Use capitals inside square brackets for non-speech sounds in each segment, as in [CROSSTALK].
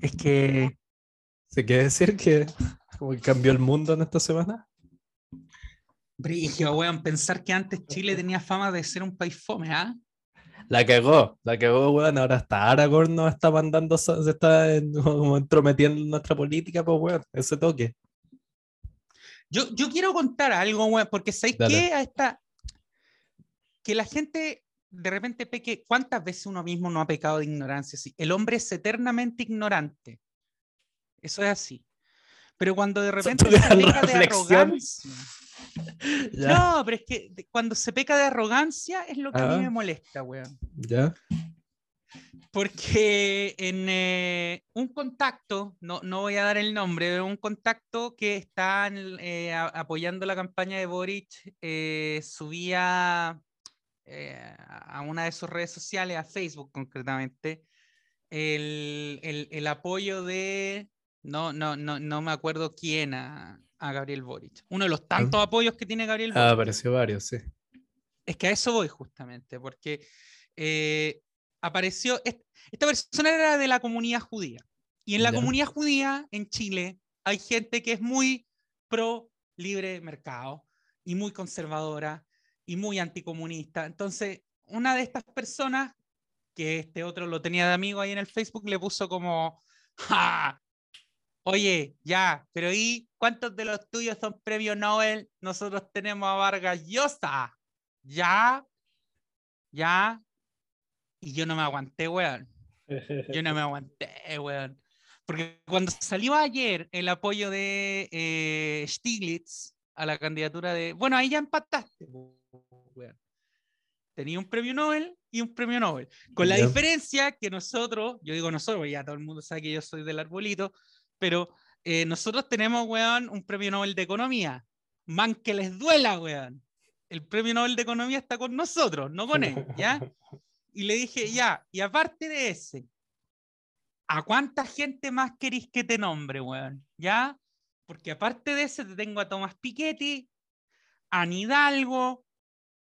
Es que. ¿Se quiere decir que como que cambió el mundo en esta semana? Brigio, weón, pensar que antes Chile tenía fama de ser un país fome, ¿ah? La cagó, la cagó, weón. Ahora hasta Aragorn nos está mandando, se está como entrometiendo en nuestra política, pues, weón. Ese toque. Yo, yo quiero contar algo, weón, porque ¿sabéis qué? A esta... Que la gente de repente peque. ¿Cuántas veces uno mismo no ha pecado de ignorancia? Sí, el hombre es eternamente ignorante. Eso es así. Pero cuando de [LAUGHS] repente se peca de arrogancia. [LAUGHS] Ya, No, pero es que cuando se peca de arrogancia es lo que a mí Ah. me molesta, weón. ya. Porque en eh, un contacto, no, no voy a dar el nombre, pero un contacto que está eh, apoyando la campaña de Boric, eh, subía eh, a una de sus redes sociales, a Facebook concretamente, el, el- el apoyo de, no, no, no, no me acuerdo quién, a, a Gabriel Boric. Uno de los tantos apoyos que tiene Gabriel Boric. Ah, apareció varios, sí. Es que a eso voy justamente, porque eh, apareció, est- esta persona era de la comunidad judía. Y en la Ya. comunidad judía en Chile hay gente que es muy pro libre mercado y muy conservadora y muy anticomunista. Entonces, una de estas personas, que este otro lo tenía de amigo ahí en el Facebook, le puso como, ¡Ja! Oye, ya, pero ¿y cuántos de los tuyos son premio Nobel? Nosotros tenemos a Vargas Llosa. Ya, ya. Y yo no me aguanté, weón. Yo no me [LAUGHS] aguanté, weón. Porque cuando salió ayer el apoyo de eh, Stiglitz a la candidatura de. Bueno, ahí ya empataste, weón. Tenía un premio Nobel y un premio Nobel. Con la diferencia que nosotros, yo digo nosotros, ya todo el mundo sabe que yo soy del arbolito, pero eh, nosotros tenemos, weón, un premio Nobel de Economía. Man, que les duela, weón. El premio Nobel de Economía está con nosotros, no con él, ¿ya? Y le dije, ya, y aparte de ese, ¿a cuánta gente más queréis que te nombre, weón? ¿Ya? Porque aparte de ese, te tengo a Tomás Piketty, a Hidalgo,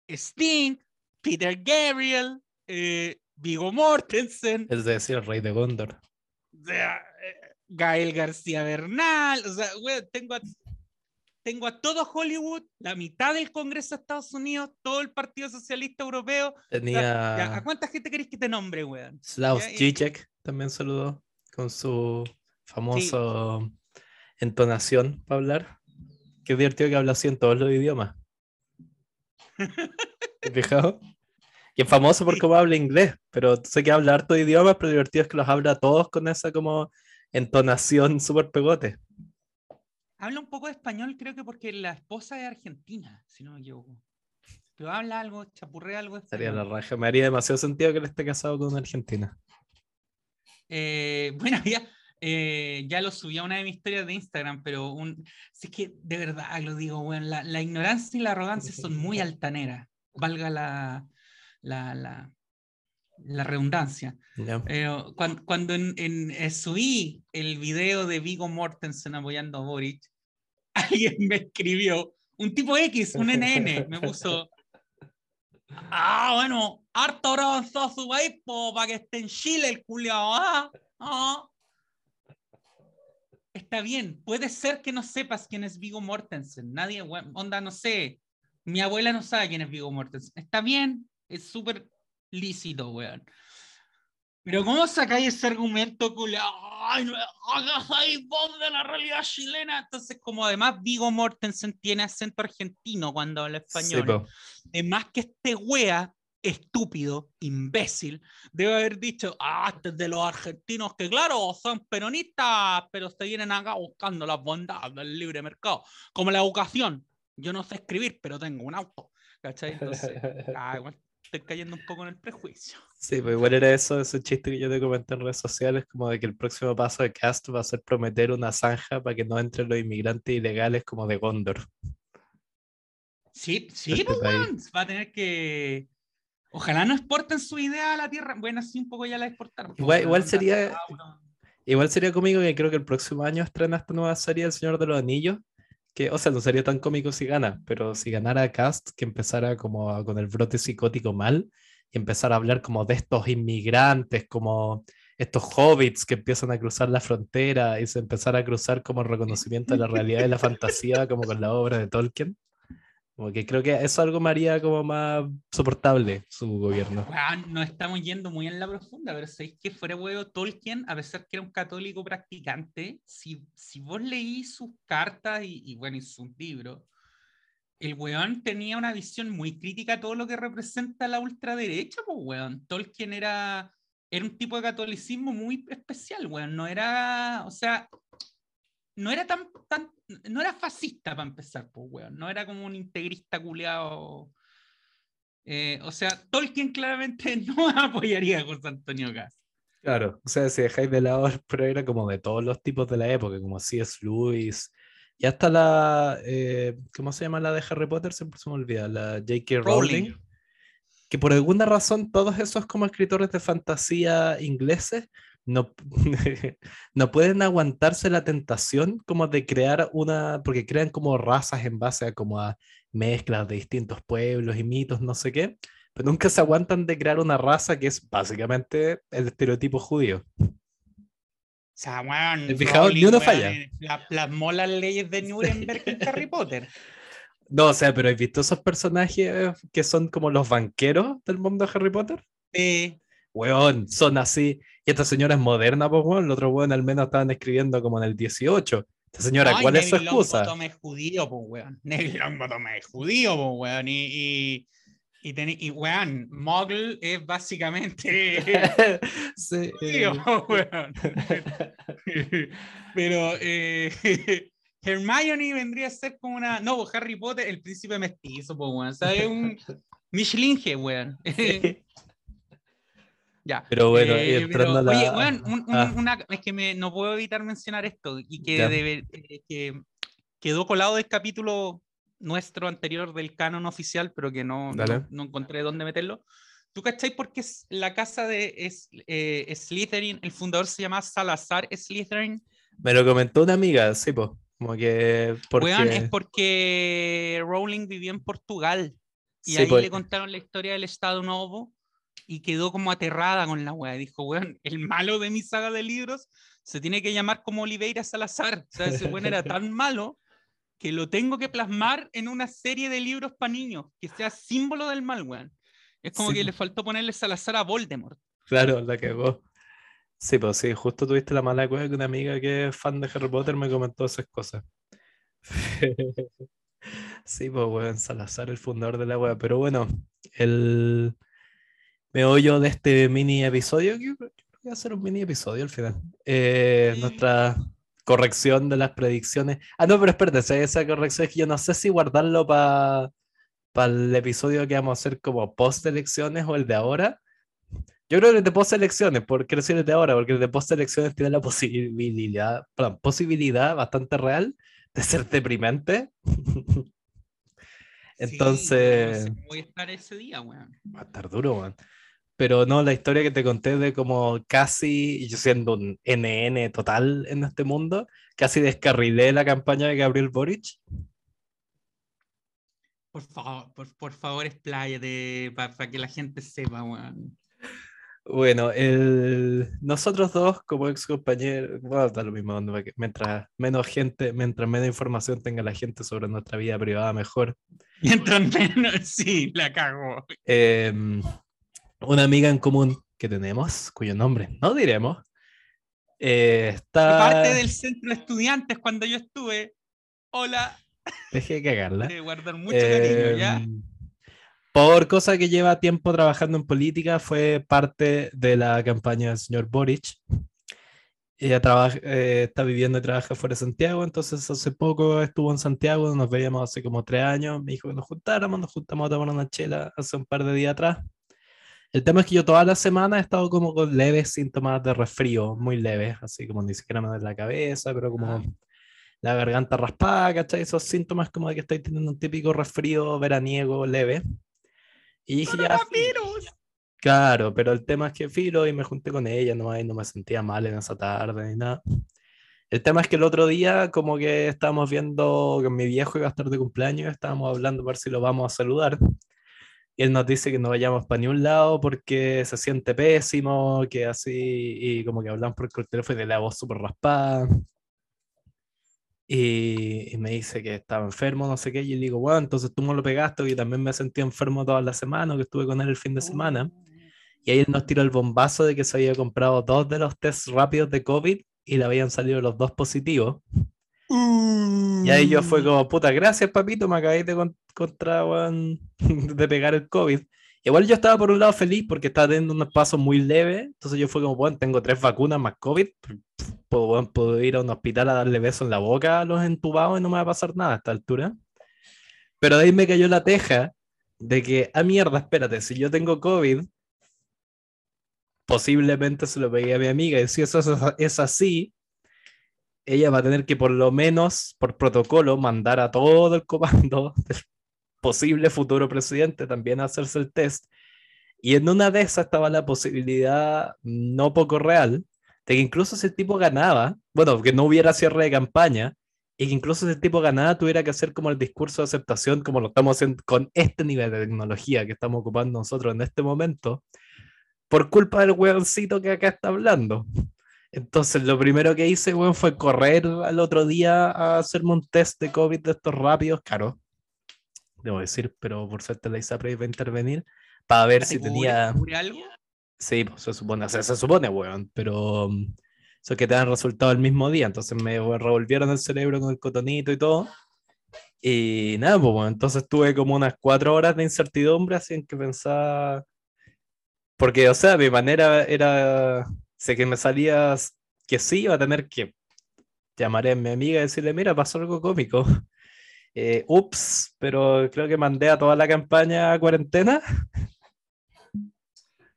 Sting, Peter Gabriel, eh, Vigo Mortensen, Es decir, el rey de Gondor. o sea, eh, Gael García Bernal, o sea, weón, tengo a, tengo a todo Hollywood, la mitad del Congreso de Estados Unidos, todo el Partido Socialista Europeo. o sea, ya, ¿A Tenía cuánta gente queréis que te nombre, weón? Slaus Ya, y- Zizek, también saludó con su famoso entonación para hablar. Qué divertido que habla así en todos los idiomas. ¿Te fijado? Y es famoso por cómo habla inglés, pero sé que habla harto de idiomas, pero divertido es que los habla todos con esa como entonación [LAUGHS] súper pegote. Habla un poco de español, creo que porque la esposa es argentina, si no me equivoco. Pero habla algo, chapurrea algo Sería la raja. Me haría demasiado sentido que él esté casado con una argentina. Eh, [LAUGHS] bueno, ya, eh, ya lo subí a una de mis historias de Instagram, pero un, si es que de verdad lo digo, weón, la, la ignorancia y la arrogancia son muy [LAUGHS] altaneras, valga la, la, la, la redundancia. Ya. Eh, cuan- cuando, en, en, eh, subí el video de Vigo Mortensen apoyando a Boric, [LAUGHS] alguien me escribió, un tipo X, un NN, me puso, ah, bueno, harto ahora avanzado su país para que esté en Chile el culiao, ah, ah". Está bien, puede ser que no sepas quién es Vigo Mortensen, nadie, onda, no sé, mi abuela no sabe quién es Vigo Mortensen, está bien, es súper lícito, weón. Pero ¿cómo sacáis ese argumento culiao? Ay, no ahí voz de la realidad chilena. Entonces, como además Vigo Mortensen tiene acento argentino cuando habla Sí, español, po. además que este wea estúpido, imbécil, debe haber dicho, ah, este es de los argentinos que claro, son peronistas, pero se vienen acá buscando las bondades del libre mercado, como la educación. Yo no sé escribir, pero tengo un auto. ¿Cachai? Entonces, [LAUGHS] ah, igual estoy cayendo un poco en el prejuicio. Sí, pues igual era eso, ese chiste que yo te comenté en redes sociales, como de que el próximo paso de Cast va a ser prometer una zanja para que no entren los inmigrantes ilegales como de Gondor. Sí, sí, Este pues, va a tener que. Ojalá no exporten su idea a la tierra. Bueno, sí, un poco ya la exportaron. Igual- sería- Igual sería cómico que creo que el próximo año estrena esta nueva serie El Señor de los Anillos, que, o sea, no sería tan cómico si gana, pero si ganara Cast, que empezara como a- con el brote psicótico mal y empezar a hablar como de estos inmigrantes, como estos hobbits que empiezan a cruzar la frontera y se empezar a cruzar como el reconocimiento de la realidad y la fantasía, como con la obra de Tolkien. Como que creo que eso algo me haría como más soportable su gobierno. Weón, nos estamos yendo muy en la profunda, pero sabéis que fuera huevo Tolkien, a pesar que era un católico practicante, si, si vos leí sus cartas y, y bueno, y sus libros, el weón tenía una visión muy crítica a todo lo que representa la ultraderecha, pues weón. Tolkien era, era un tipo de catolicismo muy especial, weón. No era, o sea, no era tan, tan no era fascista para empezar, pues, weón. No era como un integrista culeado. Eh, o sea, Tolkien claramente [LAUGHS] no apoyaría a José Antonio Gas. Claro, o sea, si dejáis de lado, pero era como de todos los tipos de la época, como C.S. Lewis, y hasta la, eh, ¿cómo se llama la de Harry Potter? Siempre se me olvida, la J.K. Rowling, que por alguna razón todos esos como escritores de fantasía ingleses no, [LAUGHS] no pueden aguantarse la tentación como de crear una, porque crean como razas en base a como a mezclas de distintos pueblos y mitos, no sé qué, pero nunca se aguantan de crear una raza que es básicamente el estereotipo judío. O sea, weón, ¿Te fijado? Ni weón, falla. la- plasmó las leyes de Nuremberg en [LAUGHS] Harry Potter. No, o sea, pero ¿has visto esos personajes que son como los banqueros del mundo de Harry Potter? Sí. Weón, son así. Y esta señora es moderna, pues, weón. El otro weón al menos estaban escribiendo como en el 18. Esta señora, Ay, ¿cuál es su Neville excusa? Longbottom es judío, pues, weón. [LAUGHS] Neville Longbottom es judío, pues, weón. Y, y, y, teni- y, weón, Muggle es básicamente [LAUGHS] sí, judío, eh, [LAUGHS] weón. Pero eh, Hermione vendría a ser como una. No, pues, Harry Potter, el príncipe mestizo, pues, weón. O sea, es un Michelinge, weón. Ya. Pero bueno, Eh, pero, a la... Oye, weón, un- un- Ah. una, es que me, no puedo evitar mencionar esto y que, debe- eh, que quedó colado del capítulo nuestro anterior del canon oficial, pero que no, no, no encontré dónde meterlo. ¿Tú cachai por qué la casa de es, eh, Slytherin, el fundador se llama Salazar Slytherin? Me lo comentó una amiga, sí, pues. Como que... Porque... Weón, es porque Rowling vivió en Portugal y sí, ahí pues, le contaron la historia del Estado Novo y quedó como aterrada con la wea. Dijo, weón, el malo de mi saga de libros se tiene que llamar como Oliveira Salazar. O sea, ese weón era [LAUGHS] tan malo que lo tengo que plasmar en una serie de libros para niños, que sea símbolo del mal, weón. Es como Sí, que le faltó ponerle Salazar a Voldemort. Claro, la cagó. Sí, pues sí, justo tuviste la mala cueva que una amiga que es fan de Harry Potter me comentó esas cosas. [LAUGHS] Sí, pues weón, Salazar, el fundador de la web. Pero bueno, el meollo de este mini episodio, que creo que voy a hacer un mini episodio al final. Eh, Sí. Nuestra corrección de las predicciones. Ah, no, pero espérate, esa- corrección es que yo no sé si guardarlo para el episodio que vamos a hacer como post elecciones o el de ahora. Yo creo que el de post elecciones, ¿por qué decir el de ahora? Porque el de post elecciones tiene la posibilidad, perdón, posibilidad bastante real de ser deprimente. Sí, [LAUGHS] Entonces, yo no sé cómo voy a estar ese día, weón. va a estar duro, weón. Pero no, la historia que te conté de como casi, yo siendo un NN total en este mundo, casi descarrilé la campaña de Gabriel Boric. Por favor, por, por favor, expláyate para que la gente sepa, weón. Bueno, el... nosotros dos como ex compañeros, bueno, da lo mismo, mientras menos gente, mientras menos información tenga la gente sobre nuestra vida privada, mejor. Mientras menos, [LAUGHS] sí, la cago. Em, una amiga en común que tenemos, cuyo nombre no diremos, eh, está... Parte del centro de estudiantes cuando yo estuve. Hola, Dejé de cagarla. de guardar mucho cariño, ¿ya? Em, Por cosa que lleva tiempo trabajando en política, fue parte de la campaña del señor Boric. Ella trabaja, eh, está viviendo y trabaja fuera de Santiago, entonces hace poco estuvo en Santiago, nos veíamos hace como tres años, me dijo que nos juntáramos, nos juntamos a tomar una chela hace un par de días atrás. El tema es que yo toda la semana he estado como con leves síntomas de resfrío, muy leves, así como ni siquiera me duele la cabeza, pero como Ah. la garganta raspada, ¿cachai? Esos síntomas como de que estáis teniendo un típico resfrío veraniego leve. Y dije, ya, claro, pero el tema es que filo y me junté con ella, no, y no me sentía mal en esa tarde ni nada. El tema es que el otro día como que estábamos viendo que mi viejo iba a estar de cumpleaños, estábamos hablando para ver si lo vamos a saludar. Y él nos dice que no vayamos para ningún lado porque se siente pésimo, que así, y como que hablamos por el teléfono y la voz súper raspada. Y, me dice que estaba enfermo, no sé qué, y le digo, bueno, entonces tú me lo pegaste, y también me sentí enfermo toda la semana, que estuve con él el fin de semana. Y ahí él nos tiró el bombazo de que se había comprado dos de los tests rápidos de COVID y le habían salido los dos positivos. Y ahí yo fue como, puta, gracias papito, me acabé de contra, [LAUGHS] de pegar el COVID. Igual yo estaba por un lado feliz porque estaba teniendo unos pasos muy leves, entonces yo fue como, bueno, tengo tres vacunas más COVID, puedo, puedo ir a un hospital a darle besos en la boca a los entubados y no me va a pasar nada a esta altura. Pero de ahí me cayó la teja de que, ah, mierda, espérate, si yo tengo COVID, posiblemente se lo pegué a mi amiga y si eso es así, ella va a tener que por lo menos por protocolo mandar a todo el comando [LAUGHS] del posible futuro presidente también a hacerse el test. Y en una de esas estaba la posibilidad no poco real de que incluso si el tipo ganaba, bueno, que no hubiera cierre de campaña, y que incluso si el tipo ganaba tuviera que hacer como el discurso de aceptación como lo estamos haciendo con este nivel de tecnología que estamos ocupando nosotros en este momento, por culpa del hueoncito que acá está hablando. Entonces, lo primero que hice, bueno, fue correr al otro día a hacerme un test de COVID de estos rápidos, claro, debo decir, pero por suerte la ISAPRE iba a intervenir para ver si tenía... algo? Sí, pues se supone, se, se supone, weón, pero mm, eso que te dan resultado el mismo día, entonces me revolvieron el cerebro con el cotonito y todo. Y nada, pues bueno, entonces tuve como unas cuatro horas de incertidumbre, así en que pensaba... Porque, o sea, mi manera era sé que me salías que sí, iba a tener que llamar a mi amiga y decirle, mira, pasó algo cómico. [LAUGHS] Eh, ups, pero creo que mandé a toda la campaña a cuarentena. [LAUGHS]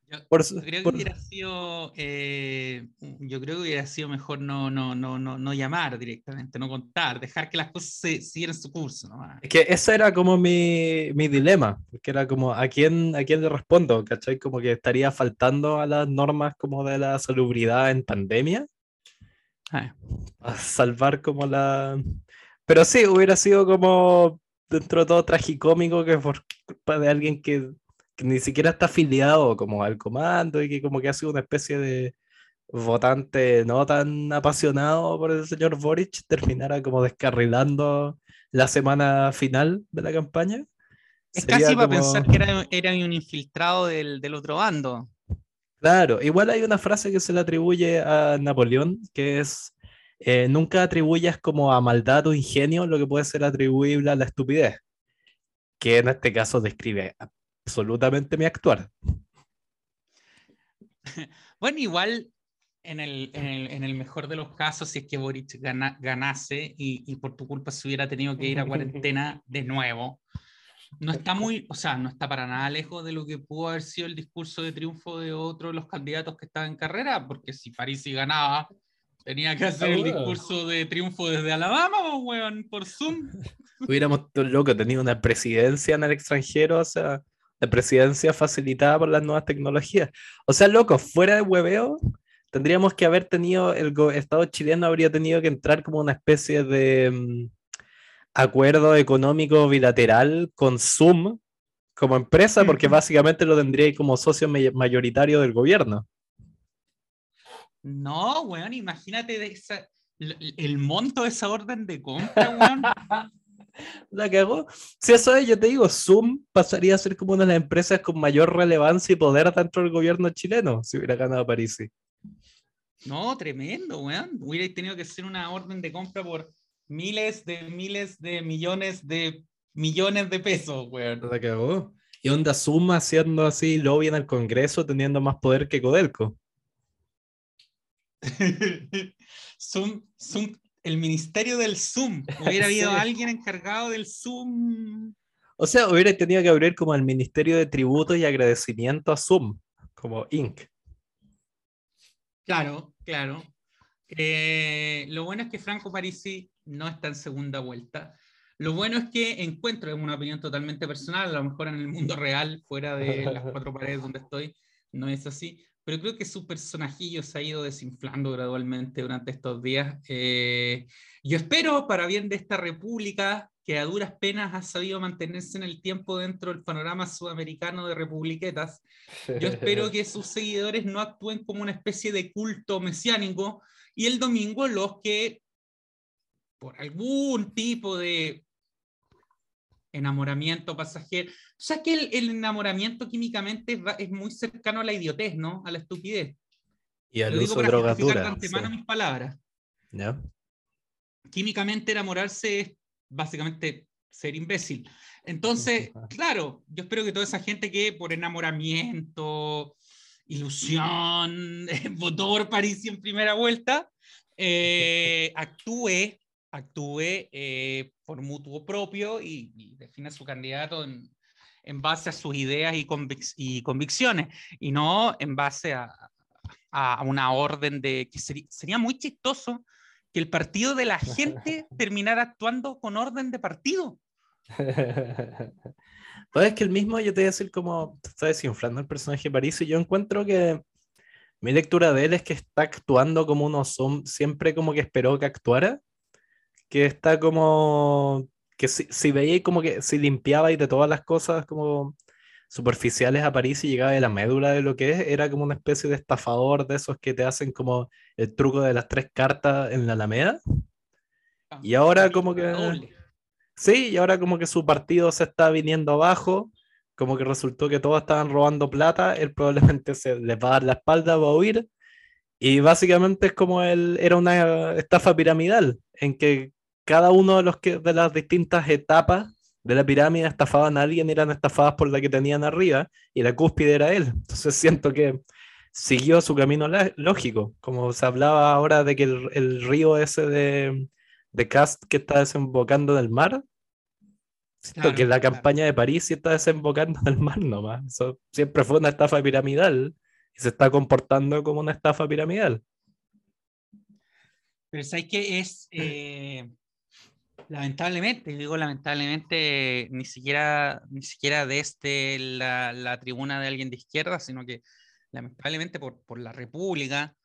Yo, creo que hubiera sido, eh, yo creo que hubiera sido mejor no, no, no, no, no llamar directamente, no contar, dejar que las cosas se, siguieran su curso. Es que ese era como mi, mi, dilema, que era como, ¿a quién, ¿a quién le respondo? ¿Cachai? Como que estaría faltando a las normas como de la salubridad en pandemia. Ah. A salvar como la... Pero sí, hubiera sido como dentro de todo tragicómico que por culpa de alguien que que ni siquiera está afiliado como al comando y que como que ha sido una especie de votante no tan apasionado por el señor Boric, terminara como descarrilando la semana final de la campaña. Es casi para pensar que era, un infiltrado del, otro bando. Claro, igual hay una frase que se le atribuye a Napoleón, que es, eh, nunca atribuyas como a maldad o ingenio lo que puede ser atribuible a la estupidez, que en este caso describe absolutamente mi actuar. [LAUGHS] Bueno, igual en el, en el, mejor de los casos, si es que Boric ganase y, y, por tu culpa se hubiera tenido que ir a [LAUGHS] cuarentena de nuevo, no está muy, o sea, no está para nada lejos de lo que pudo haber sido el discurso de triunfo de otro de los candidatos que estaban en carrera, porque si Parisi ganaba, tenía que hacer el discurso de triunfo desde Alabama, weón, por Zoom. [LAUGHS] Hubiéramos, loco, tenido una presidencia en el extranjero, o sea, de presidencia facilitada por las nuevas tecnologías. O sea, loco, fuera de hueveo, tendríamos que haber tenido, el Estado chileno habría tenido que entrar como una especie de mm, acuerdo económico bilateral con Zoom como empresa, porque básicamente lo tendría como socio mayoritario del gobierno. No, weón, imagínate de esa, el monto de esa orden de compra, weón. [LAUGHS] [LAUGHS] La cagó. Si eso es, yo te digo, Zoom pasaría a ser como una de las empresas con mayor relevancia y poder dentro del gobierno chileno si hubiera ganado París. No, tremendo, weón. Hubiera tenido que hacer una orden de compra por miles de miles de millones de millones de pesos, weón. La cagó. Y onda Zoom haciendo así lobby en el Congreso, teniendo más poder que Codelco. [LAUGHS] Zoom, Zoom el ministerio del Zoom. Hubiera [LAUGHS] habido alguien encargado del Zoom. O sea, hubiera tenido que abrir como el Ministerio de Tributos y Agradecimiento a Zoom, como Inc. Claro, claro. Eh, lo bueno es que Franco Parisi no está en segunda vuelta. Lo bueno es que encuentro, es una opinión totalmente personal, a lo mejor en el mundo real, fuera de las [LAUGHS] cuatro paredes donde estoy, no es así, pero creo que su personajillo se ha ido desinflando gradualmente durante estos días. Eh, yo espero, para bien de esta república, que a duras penas ha sabido mantenerse en el tiempo dentro del panorama sudamericano de republiquetas, yo espero [LAUGHS] que sus seguidores no actúen como una especie de culto mesiánico y el domingo los que, por algún tipo de enamoramiento pasajero. O sea que el, enamoramiento químicamente es, muy cercano a la idiotez, ¿no? A la estupidez. Y al uso de drogas duras. mis palabras. Químicamente enamorarse es básicamente ser imbécil. Entonces, claro, yo espero que toda esa gente que por enamoramiento, ilusión, [LAUGHS] votó por París en primera vuelta, eh, actúe actúe eh, por mutuo propio y, define su candidato en, en, base a sus ideas y, y, convicciones, y no en base a, a una orden de que sería muy chistoso que el partido de la gente [LAUGHS] terminara actuando con orden de partido. [LAUGHS] pues es que el mismo, yo te voy a decir como está desinflando el personaje de París y yo encuentro que mi lectura de él es que está actuando como uno son, siempre como que esperó que actuara que está como que si, si veía como que si limpiaba y de todas las cosas como superficiales a París y llegaba de la médula de lo que es, era como una especie de estafador de esos que te hacen como el truco de las tres cartas en la Alameda. Ah, y ahora como que... Sí, y ahora como que su partido se está viniendo abajo, como que resultó que todos estaban robando plata, él probablemente se les va a dar la espalda, va a huir. Y básicamente es como él era una estafa piramidal, en que cada uno de, los que, de las distintas etapas de la pirámide estafaban a alguien, eran estafadas por la que tenían arriba, y la cúspide era él. Entonces [LAUGHS] siento que siguió su camino lógico, como se hablaba ahora de que el, río ese de, de, Cast que está desembocando del mar, siento que la campaña de París sí está desembocando del mar nomás. Eso siempre fue una estafa piramidal y se está comportando como una estafa piramidal. Pero ¿sabes qué es? Eh, Lamentablemente, digo lamentablemente, ni siquiera, ni siquiera desde la, la, tribuna de alguien de izquierda, sino que lamentablemente por, por la República,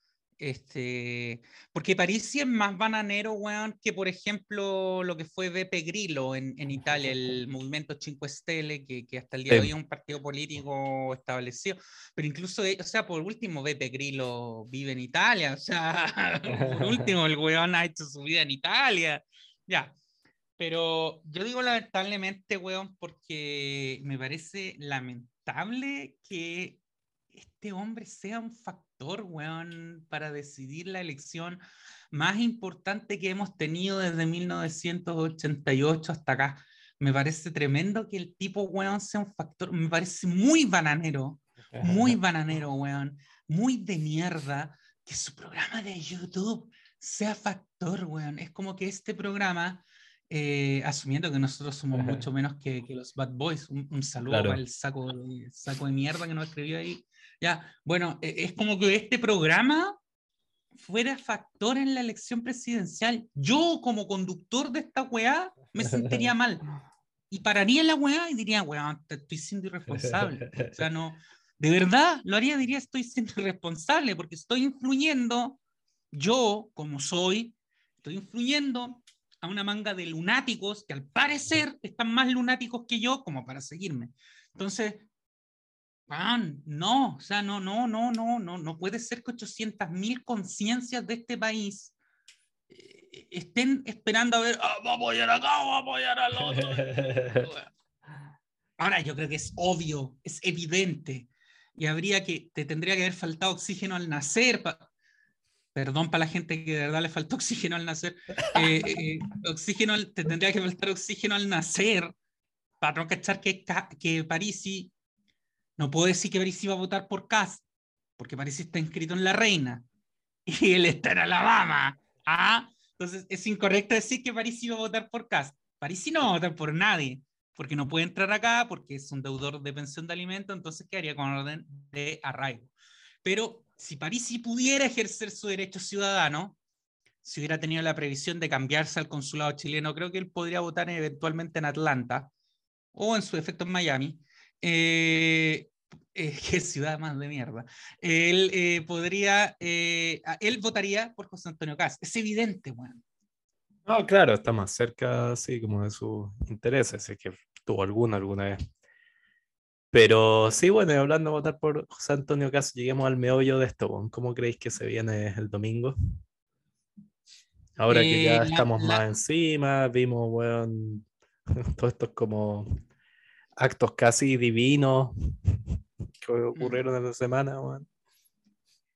este, porque París sí es más bananero, weón, que por ejemplo lo que fue Beppe Grillo en, en Italia, el movimiento Cinque Stelle, que, que hasta el día de hoy es un partido político establecido. Pero incluso, o sea, por último, Beppe Grillo vive en Italia, o sea, [LAUGHS] por último, el weón ha hecho su vida en Italia. Ya, pero yo digo lamentablemente, weón, porque me parece lamentable que este hombre sea un factor, weón, para decidir la elección más importante que hemos tenido desde 1988 hasta acá. Me parece tremendo que el tipo, weón, sea un factor, me parece muy bananero, muy bananero, weón, muy de mierda que su programa de YouTube sea factor, weón. Es como que este programa eh, asumiendo que nosotros somos mucho menos que, que, los Bad Boys. Un, saludo para el saco, de, saco de mierda que nos escribió ahí. Ya, bueno, e, es como que este programa fuera factor en la elección presidencial. Yo, como conductor de esta weá, me sentiría mal. Y pararía la weá y diría, weá, estoy siendo irresponsable. O sea, no, de verdad, lo haría, diría, estoy siendo irresponsable porque estoy influyendo, yo, como soy, estoy influyendo a una manga de lunáticos que al parecer están más lunáticos que yo como para seguirme. Entonces, no, o sea, no, no, no, no, no, no puede ser que 800 mil conciencias de este país eh, estén esperando a ver, ah, vamos a apoyar acá, vamos a apoyar al otro. [LAUGHS] Ahora, yo creo que es obvio, es evidente, y habría que, te tendría que haber faltado oxígeno al nacer perdón para la gente que de verdad le faltó [LAUGHS] oxígeno al nacer, eh, eh, oxígeno, te tendría que faltar oxígeno al nacer para no cachar que, que Parisi, no puedo decir que Parisi va a votar por Cass, porque Parisi está inscrito en La Reina [LAUGHS] y él está en Alabama. ¿ah? Entonces es incorrecto decir que Parisi va a votar por Cass. Parisi no va a votar por nadie, porque no puede entrar acá, porque es un deudor de pensión de alimentos, entonces quedaría con orden de arraigo. Pero si Parisi pudiera ejercer su derecho ciudadano, si hubiera tenido la previsión de cambiarse al consulado chileno, creo que él podría votar eventualmente en Atlanta o en su efecto en Miami. Eh, [LAUGHS] eh, qué ciudad más de mierda, él eh, podría, él votaría por José Antonio Caz. Es evidente, weón. No, claro, está más cerca, como de sus intereses, es que tuvo alguna alguna vez. Pero sí, bueno, hablando de votar por José Antonio Caz, lleguemos al meollo de esto. ¿Cómo creéis que se viene el domingo? Ahora que ya Eh, la- estamos la- más encima, vimos, weón, [LAUGHS] todos estos como actos casi divinos que Mm. ocurrieron en la semana, weón.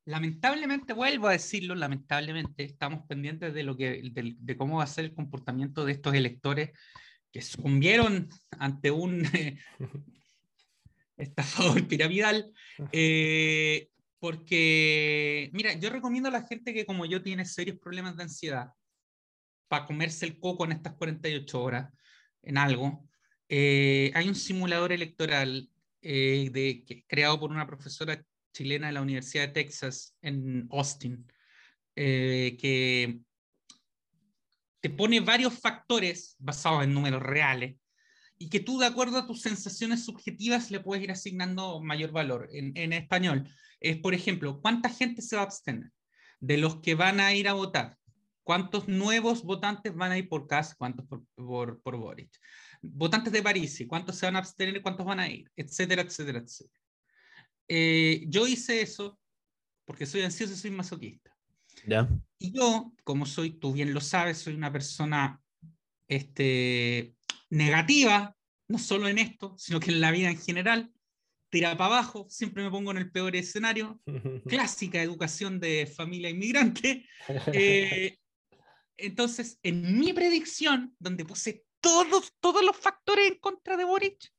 Lamentablemente, vuelvo a decirlo, lamentablemente estamos pendientes de, lo que, de, de cómo va a ser el comportamiento de estos electores que sucumbieron ante un [LAUGHS] eh, estafador [LAUGHS] piramidal. eh, porque, mira, yo recomiendo a la gente que como yo tiene serios problemas de ansiedad para comerse el coco en estas 48 horas, en algo. eh, hay un simulador electoral eh, de, que- creado por una profesora chilena de la Universidad de Texas en Austin, eh, que te pone varios factores basados en números reales y que tú, de acuerdo a tus sensaciones subjetivas, le puedes ir asignando mayor valor. En, en español, es, por ejemplo, ¿cuánta gente se va a abstener? De los que van a ir a votar, ¿cuántos nuevos votantes van a ir por CAS? ¿Cuántos por, por, por Boric? Votantes de París, ¿cuántos se van a abstener cuántos van a ir? Etcétera, etcétera, etcétera. Eh, yo hice eso porque soy ansioso y soy masoquista. ¿Ya? Y yo, como soy, tú bien lo sabes, soy una persona este, negativa, no solo en esto, sino que en la vida en general, tira para abajo, siempre me pongo en el peor escenario, [LAUGHS] clásica educación de familia inmigrante. [LAUGHS] Eh, entonces, en mi predicción, donde puse todos, todos los factores en contra de Boric,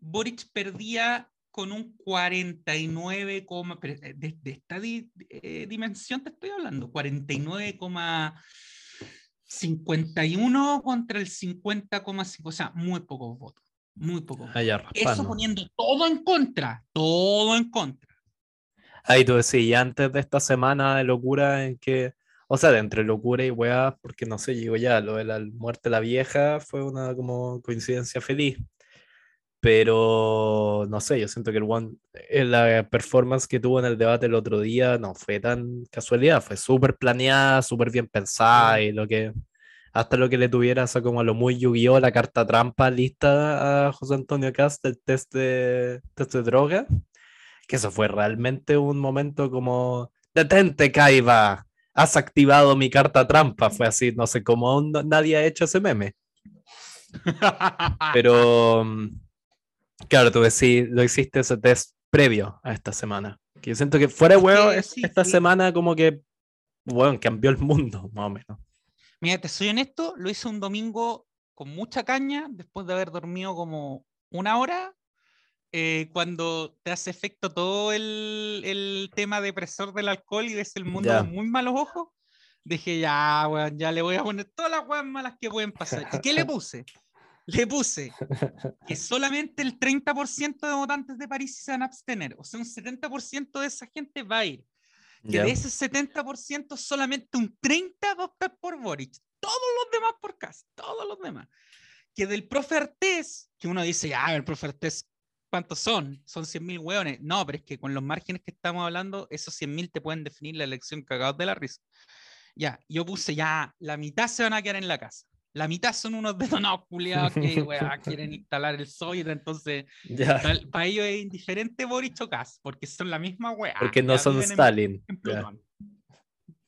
Boric perdía con un 49, coma- pero, eh, de, de esta di- eh, dimensión te estoy hablando, 49,51 contra el 50,5, o sea, muy pocos votos, muy pocos. Ah, ya, Eso poniendo todo en contra, todo en contra. Ahí tú decís, y antes de esta semana de locura en que, o sea, de entre locura y weá, porque no sé, llegó ya, lo de la muerte de la vieja fue una como coincidencia feliz. Pero no sé, yo siento que el one, eh, la performance que tuvo en el debate el otro día no fue tan casualidad, fue súper planeada, súper bien pensada y lo que, hasta lo que le tuviera, o sea, como a lo muy Yu-Gi-Oh, la carta trampa lista a José Antonio Cast del test de, test de droga que eso fue realmente un momento como, detente, Kaiba, has activado mi carta trampa, fue así, no sé cómo nadie ha hecho ese meme, [LAUGHS] pero mm, claro, tú decís, lo hiciste ese test previo a esta semana, que yo siento que fuera de Es que huevo, sí, esta sí. semana como que, bueno, cambió el mundo, [LAUGHS] más o menos. Mira, te soy honesto, lo hice un domingo con mucha caña, después de haber dormido como una hora, eh, cuando te hace efecto todo el, el tema depresor del alcohol y ves el mundo Ya. con muy malos ojos, dije, ya, weón, ya le voy a poner todas las weas malas que pueden pasar. ¿Y qué le [LAUGHS] puse? Le puse [LAUGHS] que solamente el 30% de votantes de París se van a abstener, o sea, un 70% de esa gente va a ir que Ya. de ese 70% solamente un 30 va a optar por Boric, todos los demás por Cast, todos los demás. Que del profe Artés, que uno dice, ah, el profe Artés, ¿cuántos son? Son 100.000 hueones. No, pero es que con los márgenes que estamos hablando, esos 100.000 te pueden definir la elección cagados de la risa. Ya, yo puse ya, la mitad se van a quedar en la casa. La mitad son unos detonados [LAUGHS] culiados que [LAUGHS] quieren instalar el Zoid, entonces Ya, para ellos es indiferente Boric o Cast, porque son la misma weá. porque no son en- Stalin. en.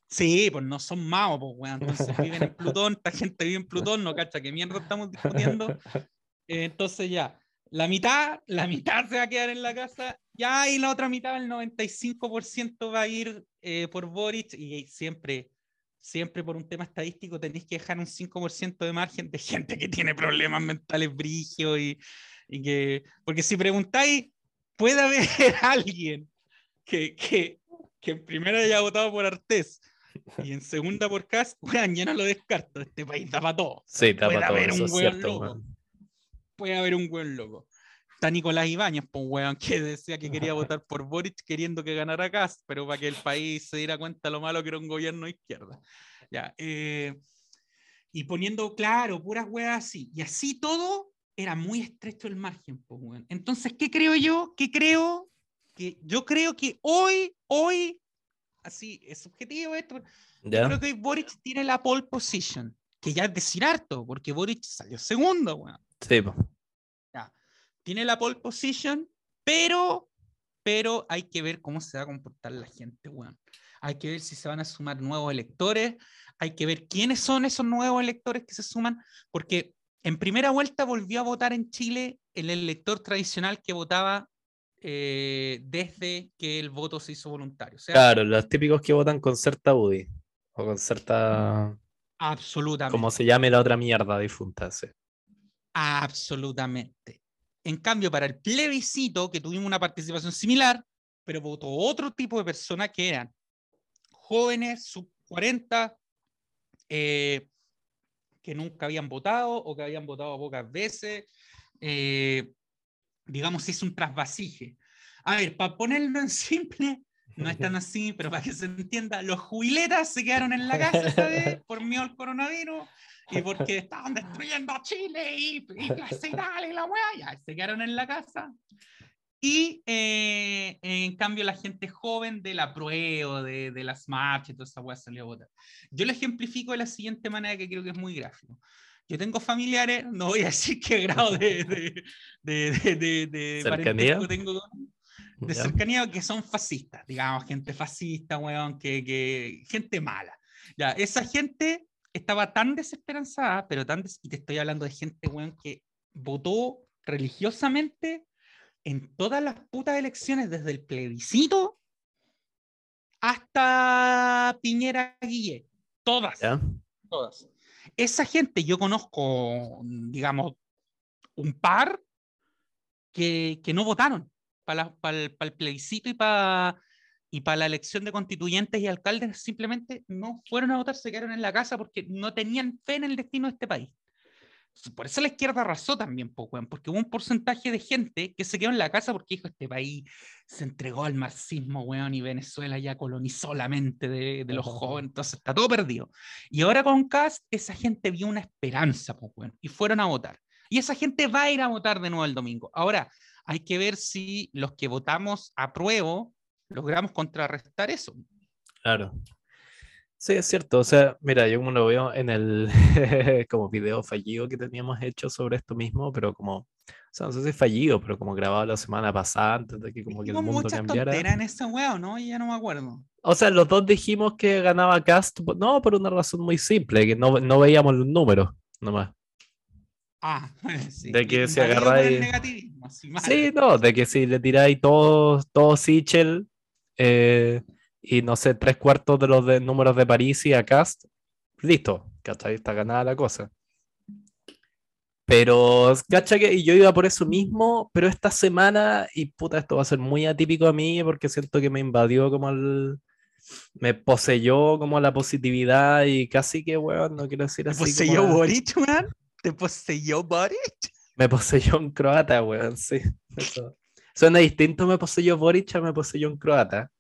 Sí, pues no son magos, pues, weón. Entonces viven en Plutón, esta gente vive en Plutón, no cacha qué mierda estamos discutiendo. [LAUGHS] Eh, entonces ya, la mitad, la mitad se va a quedar en la casa, ya y la otra mitad, el 95% va a ir eh, por Boric y siempre, siempre por un tema estadístico tenéis que dejar un 5% de margen de gente que tiene problemas mentales brigios y, y que, porque si preguntáis, puede haber [LAUGHS] alguien que, que, que en primera haya votado por Artés y en segunda por Cas, weón, yo no lo descarto, este país da para todo. Sí, puede tapa todo, haber eso un cierto, loco puede haber un buen loco. Está Nicolás Ibáñez, pues, weón, que decía que quería [LAUGHS] votar por Boric queriendo que ganara Cast, pero para que el país se diera cuenta lo malo que era un gobierno de izquierda. Ya, eh, y poniendo claro, puras weas así. Y así todo, era muy estrecho el margen. Pues, weón. Entonces, ¿qué creo yo? ¿Qué creo? Que yo creo que hoy, hoy, así, es subjetivo esto, ¿Ya? creo que hoy Boric tiene la pole position, que ya es decir harto, porque Boric salió segundo, weón. Sí, po. Tiene la pole position, pero, pero hay que ver cómo se va a comportar la gente, weón. Hay que ver si se van a sumar nuevos electores, hay que ver quiénes son esos nuevos electores que se suman, porque en primera vuelta volvió a votar en Chile el elector tradicional que votaba eh, desde que el voto se hizo voluntario. O sea, Claro, los típicos que votan con cierta UDI. O con cierta. absolutamente. Como se llame la otra mierda difunta. sí. Absolutamente. En cambio, para el plebiscito, que tuvimos una participación similar, pero votó otro tipo de personas que eran jóvenes, sub 40, eh, que nunca habían votado o que habían votado pocas veces. eh, digamos, es un trasvasije. A ver, para ponerlo en simple, no es tan [LAUGHS] así, pero para que se entienda, los jubiletas se quedaron en la casa esta vez [LAUGHS] por miedo al coronavirus y porque estaban destruyendo a Chile y, y Plaza [LAUGHS] Italia y la weá, ya se quedaron en la casa. Y eh, en cambio la gente joven de la prueba, de, de las marchas y toda esa weá salió a votar. Yo lo ejemplifico de la siguiente manera que creo que es muy gráfico. Yo tengo familiares, no voy a decir qué grado de, de, de, de, de- tengo de ¿Ya? cercanía que son fascistas, digamos, gente fascista, weón, que, que gente mala. Ya, esa gente estaba tan desesperanzada, pero tan des- y te estoy hablando de gente, weón, que votó religiosamente en todas las putas elecciones, desde el plebiscito hasta Piñera Guille. Todas ¿Ya? todas. Esa gente, yo conozco, digamos, un par que, que no votaron para el plebiscito y para y para la elección de constituyentes y alcaldes, simplemente no fueron a votar, se quedaron en la casa porque no tenían fe en el destino de este país. Por eso la izquierda arrasó también, po, weón, porque hubo un porcentaje de gente que se quedó en la casa porque dijo, este país se entregó al marxismo, weón, y Venezuela ya colonizó la mente de, de los jóvenes, entonces está todo perdido. Y ahora con Cast, esa gente vio una esperanza, weón, y fueron a votar. Y esa gente va a ir a votar de nuevo el domingo. Ahora, hay que ver si los que votamos a prueba logramos contrarrestar eso. Claro. Sí, es cierto. O sea, mira, yo como lo veo en el [LAUGHS] como video fallido que teníamos hecho sobre esto mismo, pero como, o sea, no sé si fallido, pero como grabado la semana pasada antes de que como que el mundo muchas cambiara. tonteras en ese weón, ¿no? Ya no me acuerdo. O sea, los dos dijimos que ganaba Cast, no, por una razón muy simple, que no, no veíamos los números nomás. Ah, [LAUGHS] sí. De que el agarráis- [LAUGHS] así mal. Sí, no, de que si le tiráis todo, todo Sichel eh, y no sé, tres cuartos de los de números de París y a Cast, listo, ¿cachai? Está ganada la cosa. Pero, ¿cachai? Que y yo iba por eso mismo, pero esta semana, y puta, esto va a ser muy atípico a mí porque siento que me invadió como el. Me poseyó como la positividad y casi que, weón, no quiero decir ¿Te así. poseyó como Boric, weón? ¿Te poseyó Boric? Me poseyó un croata, weón, sí. Eso. Suena distinto, me poseyó Boric a me poseyó un croata.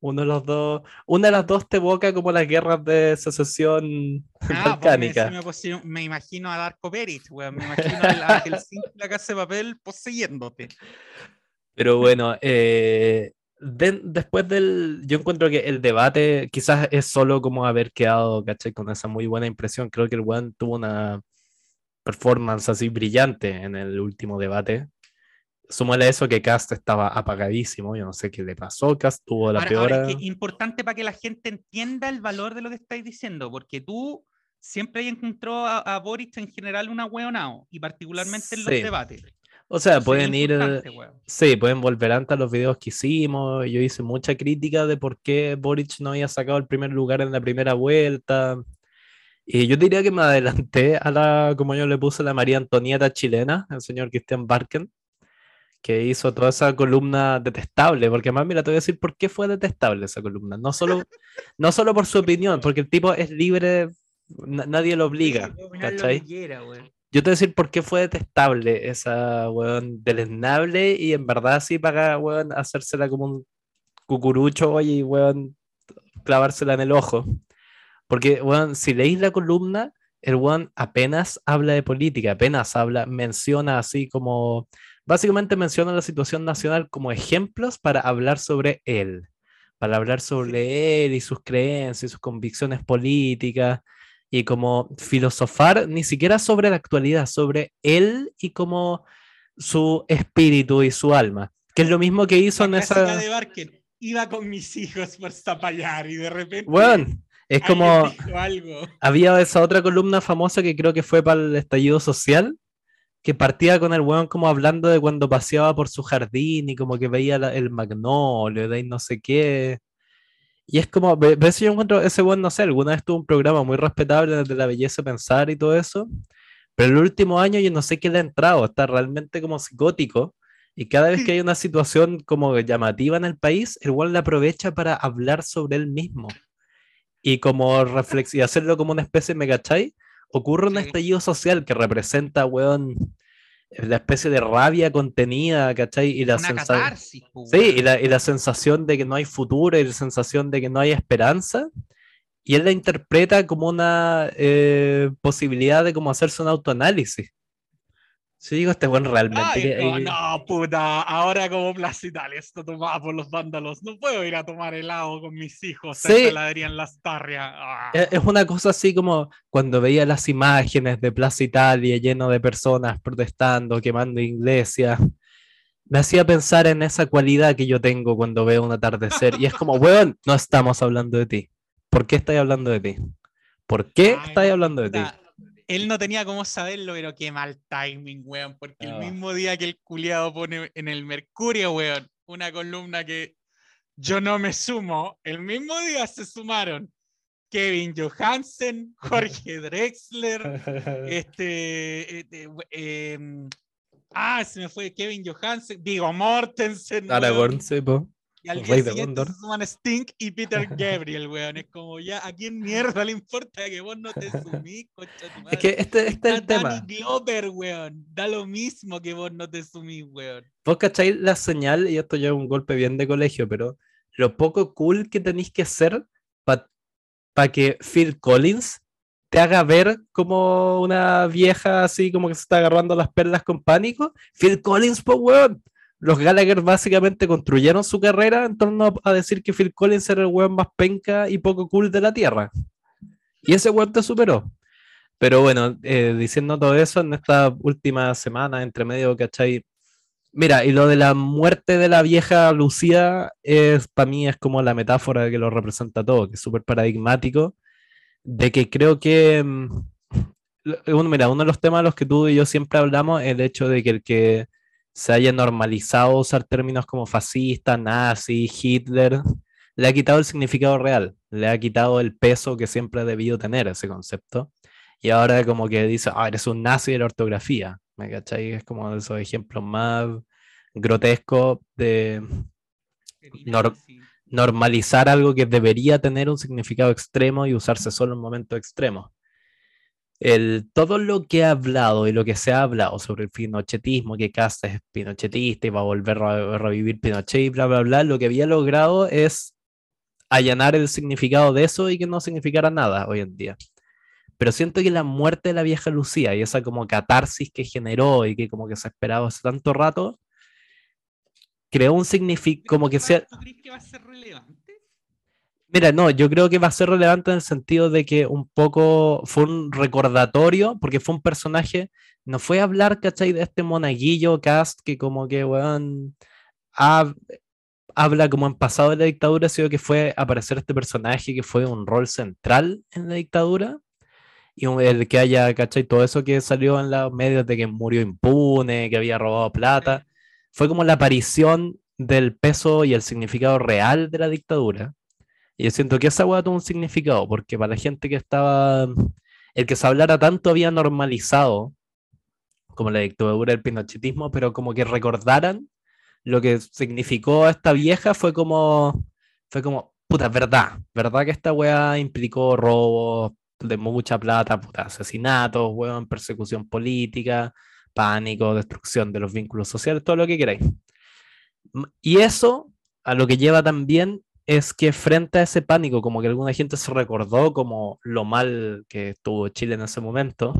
Uno de los dos, una de las dos te evoca como las guerras de secesión Ah, pues me, balcánica. me poseyó- me imagino a Darko Beric, weón. Me imagino a a Helsinki, la casa de papel, poseyéndote. Pero bueno, eh, de- después del, yo encuentro que el debate quizás es solo como haber quedado, ¿cachai? Con esa muy buena impresión. Creo que el weón tuvo una performance así brillante en el último debate. Súmale a eso que Cast estaba apagadísimo, yo no sé qué le pasó, Cast tuvo la Ahora, peor... ahora, es que importante para que la gente entienda el valor de lo que estáis diciendo, porque tú siempre hay encontrado a, a Boric en general una hueonao, y particularmente en los Sí. debates. O sea, Entonces, pueden ir... Sí, pueden volver antes a los videos que hicimos. Yo hice mucha crítica de por qué Boric no había sacado el primer lugar en la primera vuelta. Y yo diría que me adelanté a la, como yo le puse, la María Antonieta chilena, el señor Cristian Barken, que hizo toda esa columna detestable. Porque además, mira, te voy a decir por qué fue detestable esa columna. No solo, no solo por su opinión, porque el tipo es libre, na- nadie lo obliga. ¿cachai? Yo te voy a decir por qué fue detestable esa, weón, deleznable y en verdad sí para, weón, hacérsela como un cucurucho, oye, weón, clavársela en el ojo. Porque, weón, si leís la columna, el one apenas habla de política, apenas habla, menciona así como, básicamente menciona la situación nacional como ejemplos para hablar sobre él, para hablar sobre él y sus creencias y sus convicciones políticas y como filosofar ni siquiera sobre la actualidad, sobre él y como su espíritu y su alma, que es lo mismo que hizo en esa... De Barker, iba con mis hijos por Zapallar y de repente... Bueno, es como... [LAUGHS] Había esa otra columna famosa que creo que fue para el estallido social, que partía con el weón como hablando de cuando paseaba por su jardín y como que veía el magnolio, de ahí no sé qué. Y es como, ves, yo encuentro ese weón, no sé, alguna vez tuvo un programa muy respetable desde la belleza pensar y todo eso, pero el último año yo no sé qué le ha entrado, está realmente como psicótico. Y cada vez que hay [LAUGHS] una situación como llamativa en el país, el weón la aprovecha para hablar sobre él mismo. Y como reflex y hacerlo como una especie, ¿me cachai? ocurre un estallido social que representa, weón, la especie de rabia contenida, ¿cachai? Y la sensación. Sí, y la, y la, sensación de que no hay futuro y la sensación de que no hay esperanza. Y él la interpreta como una eh, posibilidad de como hacerse un autoanálisis. Sí, digo, este buen realmente. no, no, puta, ahora como Plaza Italia está tomada por los vándalos. No puedo ir a tomar helado con mis hijos sí. en heladería en Las Tarrias. Ah. Es una cosa así como cuando veía las imágenes de Plaza Italia lleno de personas protestando, quemando iglesias. Me hacía pensar en esa cualidad que yo tengo cuando veo un atardecer. y es como, [LAUGHS] weón, no estamos hablando de ti. ¿Por qué estoy hablando de ti? ¿Por qué estoy hablando de ti? Él no tenía cómo saberlo, pero qué mal timing, weón. Porque el mismo día que el culiado pone en el Mercurio, weón, una columna que yo no me sumo, el mismo día se sumaron Kevin Johansen, [LAUGHS] Jorge Drexler, [LAUGHS] este, este em, ah, se me fue Kevin Johansen, Digo Mortensen. Aragorn, po. Y al día siguiente se suman Stink y Peter Gabriel, weón. Es como ya, ¿a quién mierda le importa que vos no te sumís, concha tu madre? Es que este, este es el tema. Glover, weón. Da lo mismo que vos no te sumís, weón. Vos cacháis la señal, y esto ya es un golpe bien de colegio, pero lo poco cool que tenéis que ser para que Phil Collins te haga ver como una vieja así como que se está agarrando las perlas con pánico. Phil Collins, pues, weón los Gallagher básicamente construyeron su carrera en torno a, decir que Phil Collins era el weón más penca y poco cool de la Tierra. Y ese weón te superó. Pero bueno, eh, diciendo todo eso, en esta última semana, entre medio, ¿cachai? Mira, y lo de la muerte de la vieja Lucía es para mí es como la metáfora que lo representa todo, que es súper paradigmático, de que creo que, mm, mira, uno de los temas a los que tú y yo siempre hablamos es el hecho de que el que se haya normalizado usar términos como fascista, nazi, Hitler, le ha quitado el significado real, le ha quitado el peso que siempre ha debido tener ese concepto. Y ahora como que dice, ah, eres un nazi de la ortografía, ¿me cachai? Es como de esos ejemplos más grotescos de normalizar algo que debería tener un significado extremo y usarse solo en momentos extremos el, todo lo que ha hablado y lo que se ha hablado sobre el pinochetismo, que Casta es pinochetista y va a volver a revivir Pinochet y bla, bla, bla, lo que había logrado es allanar el significado de eso y que no significara nada hoy en día. Pero siento que la muerte de la vieja Lucía y esa como catarsis que generó y que como que se esperaba hace tanto rato, creó un significado como que sea... ¿Tú crees que va a ser relevante? Mira, no, yo creo que va a ser relevante en el sentido de que un poco fue un recordatorio, porque fue un personaje, no fue hablar, ¿cachai? De este monaguillo cast que como que, weón, habla como en pasado de la dictadura, sino que fue aparecer este personaje que fue un rol central en la dictadura. Y el que haya, ¿cachai? Todo eso que salió en los medios de que murió impune, que había robado plata, fue como la aparición del peso y el significado real de la dictadura y yo siento que esa hueá tuvo un significado, porque para la gente que estaba, el que se hablara tanto había normalizado como la dictadura del pinochetismo, pero como que recordaran lo que significó esta vieja fue como, fue como, puta, verdad, verdad que esta weá implicó robos de mucha plata, puta, asesinatos, weón, persecución política, pánico, destrucción de los vínculos sociales, todo lo que queráis. Y eso a lo que lleva también es que frente a ese pánico, como que alguna gente se recordó como lo mal que estuvo Chile en ese momento,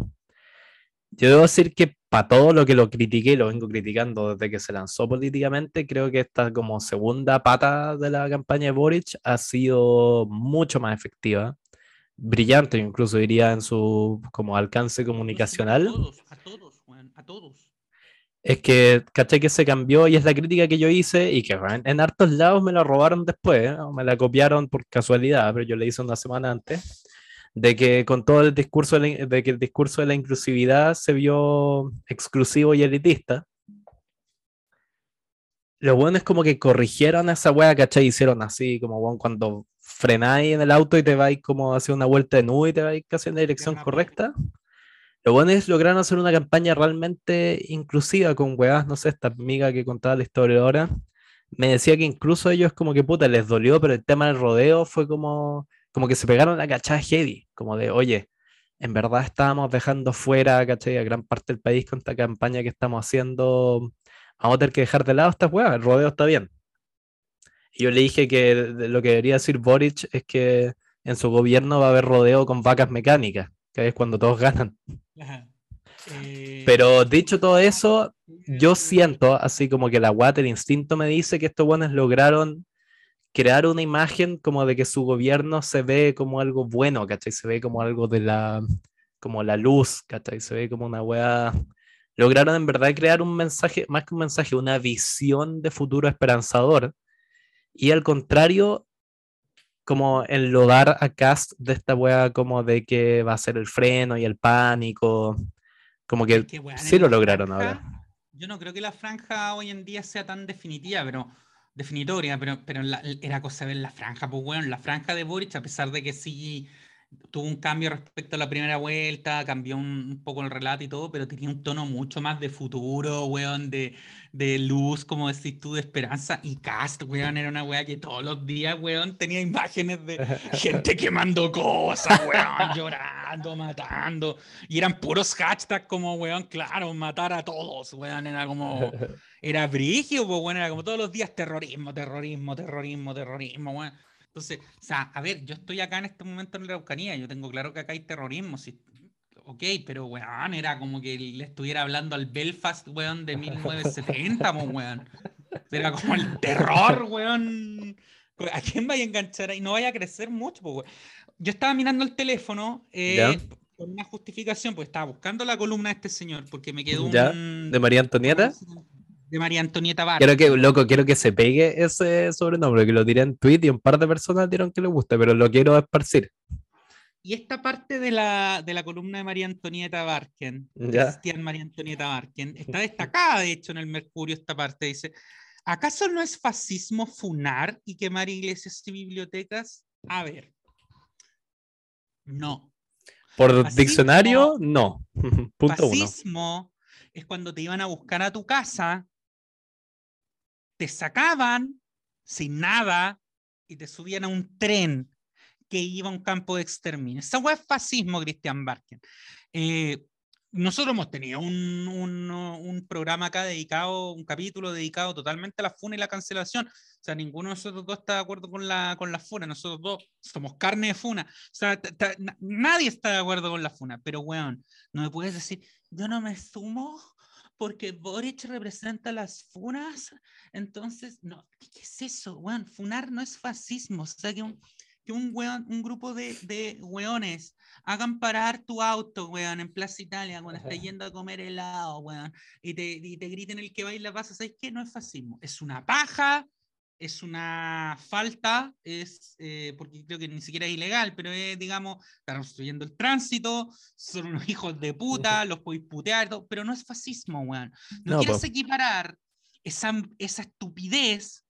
yo debo decir que para todo lo que lo critiqué, lo vengo criticando desde que se lanzó políticamente, creo que esta como segunda pata de la campaña de Boric ha sido mucho más efectiva, brillante incluso diría en su como alcance comunicacional. A todos, a todos, a todos es que, caché que se cambió y es la crítica que yo hice y que en, hartos lados me la robaron después, ¿eh? me la copiaron por casualidad, pero yo le hice una semana antes, de que con todo el discurso de, de que el discurso de la inclusividad se vio exclusivo y elitista. Lo bueno es como que corrigieron esa wea, ¿cachai? Hicieron así, como bueno, cuando frenáis en el auto y te vais como hacia una vuelta de nube y te vais casi en la dirección correcta. Lo bueno es lograr hacer una campaña realmente inclusiva con weas, no sé, esta amiga que contaba la historia ahora, me decía que incluso ellos como que puta les dolió, pero el tema del rodeo fue como, como que se pegaron la cachada heavy, como de, oye, en verdad estábamos dejando fuera, ¿cachai? A gran parte del país con esta campaña que estamos haciendo, vamos a tener que dejar de lado estas weas, el rodeo está bien. Y yo le dije que lo que debería decir Boric es que en su gobierno va a haber rodeo con vacas mecánicas que es cuando todos ganan. Eh, Pero dicho todo eso, yo siento así como que la el instinto me dice que estos buenos lograron crear una imagen como de que su gobierno se ve como algo bueno, ¿cachai? Se ve como algo de la, como la luz, ¿cachai? Se ve como una weá. Lograron en verdad crear un mensaje, más que un mensaje, una visión de futuro esperanzador. Y al contrario, como enlodar a Cast de esta wea como de que va a ser el freno y el pánico. Como que sí lo lograron ahora. Yo no creo que la franja hoy en día sea tan definitiva, pero definitoria, pero, pero era cosa ver la franja, pues bueno, la franja de Boric, a pesar de que sí tuvo un cambio respecto a la primera vuelta, cambió un, poco el relato y todo, pero tenía un tono mucho más de futuro, weón, de, de luz, como decís tú, de esperanza. Y Cast, weón, era una weá que todos los días, weón, tenía imágenes de [LAUGHS] gente quemando cosas, weón, llorando, matando. Y eran puros hashtags como, weón, claro, matar a todos, weón, era como... [LAUGHS] Era brigio, pues, weón, era como todos los días terrorismo, terrorismo, terrorismo, terrorismo, weón. Entonces, o sea, a ver, yo estoy acá en este momento en la Araucanía, yo tengo claro que acá hay terrorismo, sí, ok, pero weón, era como que le estuviera hablando al Belfast, weón, de 1970, weón. Era como el terror, [LAUGHS] weón. ¿A quién vaya a enganchar ahí? No vaya a crecer mucho, pues, weón. Yo estaba mirando el teléfono eh, con una justificación, pues estaba buscando la columna de este señor, porque me quedó un. ¿De María Antonieta? De María Antonieta Vargas. Quiero que, loco, quiero que se pegue ese sobrenombre, que lo diré en tweet y un par de personas dieron que le guste, pero lo quiero esparcir. Y esta parte de la, de la columna de María Antonieta Barken, Cristian María Antonieta Barken, está destacada, de hecho, en el Mercurio, esta parte dice, ¿acaso no es fascismo funar y quemar iglesias y bibliotecas? A ver, no. Por diccionario, no. [LAUGHS] Punto fascismo es cuando te iban a buscar a tu casa te sacaban sin nada y te subían a un tren que iba a un campo de exterminio. Esa fue fascismo, Christian Barken. Eh, nosotros hemos tenido un, un, un, programa acá dedicado, un capítulo dedicado totalmente a la funa y la cancelación. O sea, ninguno de nosotros dos está de acuerdo con la, con la funa. Nosotros dos somos carne de funa. O sea, nadie está de acuerdo con la funa. Pero, weón, no me puedes decir, yo no me sumo porque Boric representa las funas. Entonces, no, ¿qué es eso, weón? Funar no es fascismo. O sea, que un, que un, weón, un grupo de, de weones hagan parar tu auto, weón, en Plaza Italia cuando estás yendo a comer helado, weón, y te, y te griten el que baila pasa, ¿sabes qué? No es fascismo. Es una paja, es una falta, es eh, porque creo que ni siquiera es ilegal, pero es, digamos, están obstruyendo el tránsito, son unos [LAUGHS] hijos de puta, los podéis putear, pero no es fascismo, weón. No, quieres equiparar esa, esa estupidez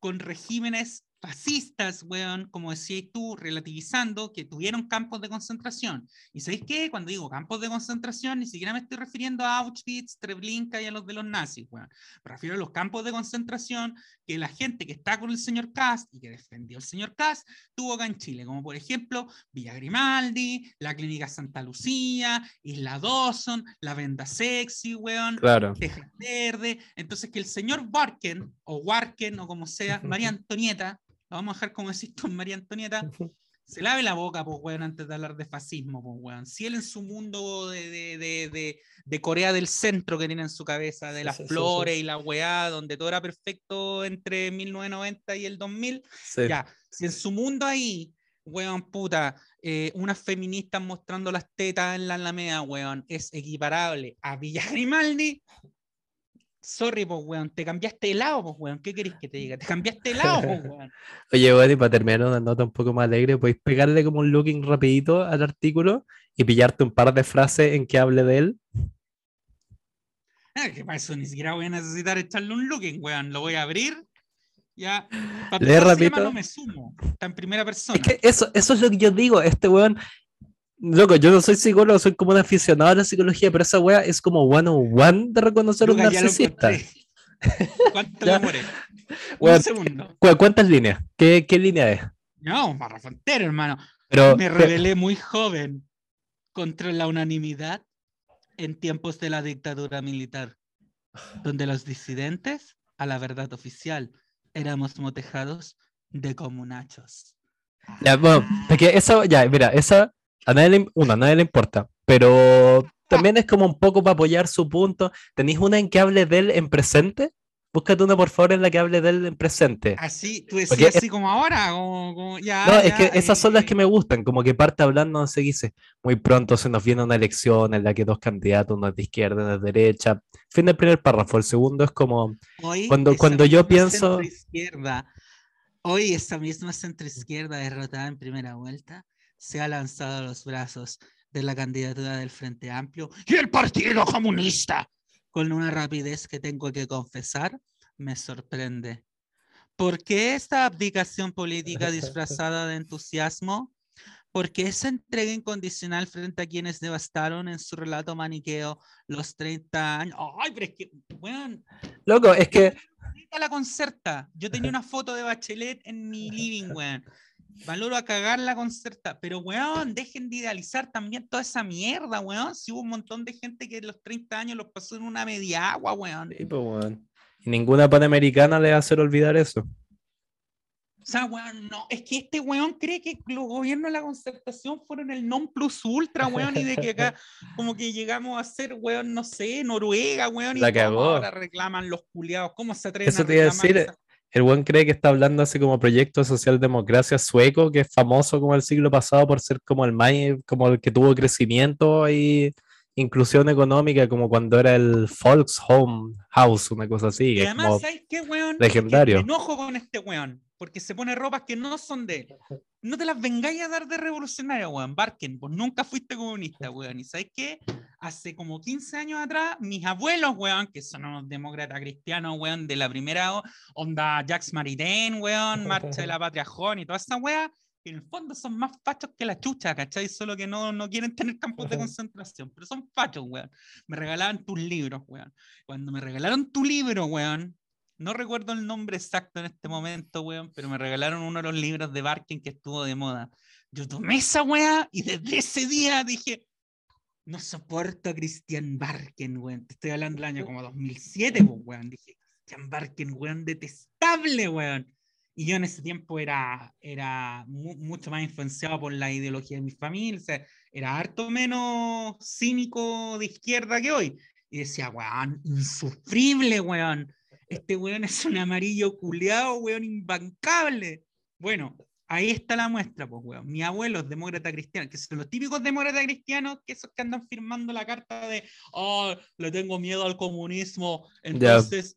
con regímenes fascistas, weón, como decías tú, relativizando que tuvieron campos de concentración. ¿Y sabéis qué? Cuando digo campos de concentración, ni siquiera me estoy refiriendo a Auschwitz, Treblinka y a los de los nazis, weón. Me refiero a los campos de concentración que la gente que está con el señor Cast y que defendió el señor Cast tuvo acá en Chile, como por ejemplo Villa Grimaldi, la Clínica Santa Lucía, Isla Dawson, la Venda Sexy, weón, claro. Texas Verde. Entonces, que el señor Barken, o Warken, o como sea, María [LAUGHS] Antonieta, lo vamos a dejar como decís tú, María Antonieta, se lave la boca, pues, weón, antes de hablar de fascismo, pues, weón. Si él en su mundo de, de, de, de, Corea del Centro que tiene en su cabeza, de Sí, las sí, sí, flores sí. y la weá, donde todo era perfecto entre 1990 y el 2000, Sí. ya, si en su mundo ahí, weón, puta, eh, unas feministas mostrando las tetas en la Alameda, weón, es equiparable a Villa Grimaldi, sorry, pues, weón, te cambiaste de lado, pues, weón, ¿qué querés que te diga? Te cambiaste de lado, pues, [LAUGHS] weón. Oye, bueno, y para terminar una nota un poco más alegre, podéis pegarle como un looking rapidito al artículo y pillarte un par de frases en que hable de él. Ah, que para eso ni siquiera voy a necesitar echarle un looking, weón, lo voy a abrir, ya, para Lee empezar, se llama rapidito. no me sumo, está en primera persona. Es que eso, eso es lo que yo digo, este weón, loco, yo no soy psicólogo, soy como un aficionado a la psicología, pero esa wea es como one on one de reconocer un ya lo narcisista. [LAUGHS] ¿Cuánto demoré? Weón, Un. ¿Cu- ¿Cuántas líneas? ¿Qué, qué línea es? No, Barra Fontero, hermano. Pero, Me rebelé muy joven contra la unanimidad en tiempos de la dictadura militar, donde los disidentes, a la verdad oficial, éramos motejados de comunachos. ya, bueno, porque esa, ya, mira, esa, a nadie le, uno, a nadie le importa, pero también es como un poco para apoyar su punto. ¿Tenéis una en que hable de él en presente? Búscate una, por favor, en la que hable de él en presente. Así, tú decías Porque es- así como ahora, como, como- ya, No, es que esas son las que me gustan, como que parte hablando, qué dice, muy pronto se nos viene una elección en la que dos candidatos, uno es de izquierda, uno es de derecha. Fin del primer párrafo, el segundo es como, Hoy Cuando- cuando yo pienso- centroizquierda- hoy esa misma centroizquierda derrotada en primera vuelta se ha lanzado a los brazos de la candidatura del Frente Amplio y el Partido Comunista con una rapidez que tengo que confesar me sorprende. ¿Por qué esta abdicación política [LAUGHS] disfrazada de entusiasmo? ¿Por qué esa entrega incondicional frente a quienes devastaron en su relato maniqueo los 30 años? Ay, pero es que, weón, loco, es que, la concerta. Yo tenía una foto de Bachelet en mi living, weón. Valoro a cagar la concerta. Pero, weón, dejen de idealizar también toda esa mierda, weón. Si hubo un montón de gente que los 30 años los pasó en una media agua, weón. Sí, pues, weón. Y ninguna panamericana le va a hacer olvidar eso. O sea, weón, no. Es que este weón cree que los gobiernos de la concertación fueron el non plus ultra, weón, y de que acá [LAUGHS] como que llegamos a ser, weón, no sé, Noruega, weón, y La cagó. ahora reclaman los culiados. ¿Cómo se atreven Eso a te iba a decir, esa- El buen cree que está hablando así como proyecto de socialdemocracia sueco, que es famoso como el siglo pasado por ser como el más, como el que tuvo crecimiento y inclusión económica, como cuando era el Volkshome House, una cosa así. Y además, ¿sabes qué, weón? Legendario. Me enojo con este weón, porque se pone ropas que no son de él. No te las vengáis a dar de revolucionario, weón. Barken, vos nunca fuiste comunista, weón. Y ¿sabes qué? Hace como 15 años atrás, mis abuelos, weón, que son unos demócratas cristianos, weón, de la primera onda Jacques Maritain, weón, [LAUGHS] Marcha de la Patria Joven y toda esa weá, en el fondo son más fachos que la chucha, ¿cachai? Solo que no, no quieren tener campos de concentración, pero son fachos, weón. Me regalaban tus libros, weón. Cuando me regalaron tu libro, weón, no recuerdo el nombre exacto en este momento, weón, pero me regalaron uno de los libros de Barken que estuvo de moda. Yo tomé esa weá y desde ese día dije, no soporto a Christian Barken, weón. Te estoy hablando del año como 2007, pues, weón. Dije, Christian Barken, weón, detestable, weón. Y yo en ese tiempo era, era mu- mucho más influenciado por la ideología de mi familia, o sea, era harto menos cínico de izquierda que hoy. Y decía, weón, insufrible, weón. Este weón es un amarillo culeado, weón, imbancable. Bueno, ahí está la muestra, pues, weón. Mi abuelo es demócrata cristiano, que son los típicos demócratas cristianos, que esos que andan firmando la carta de, oh, le tengo miedo al comunismo. Entonces,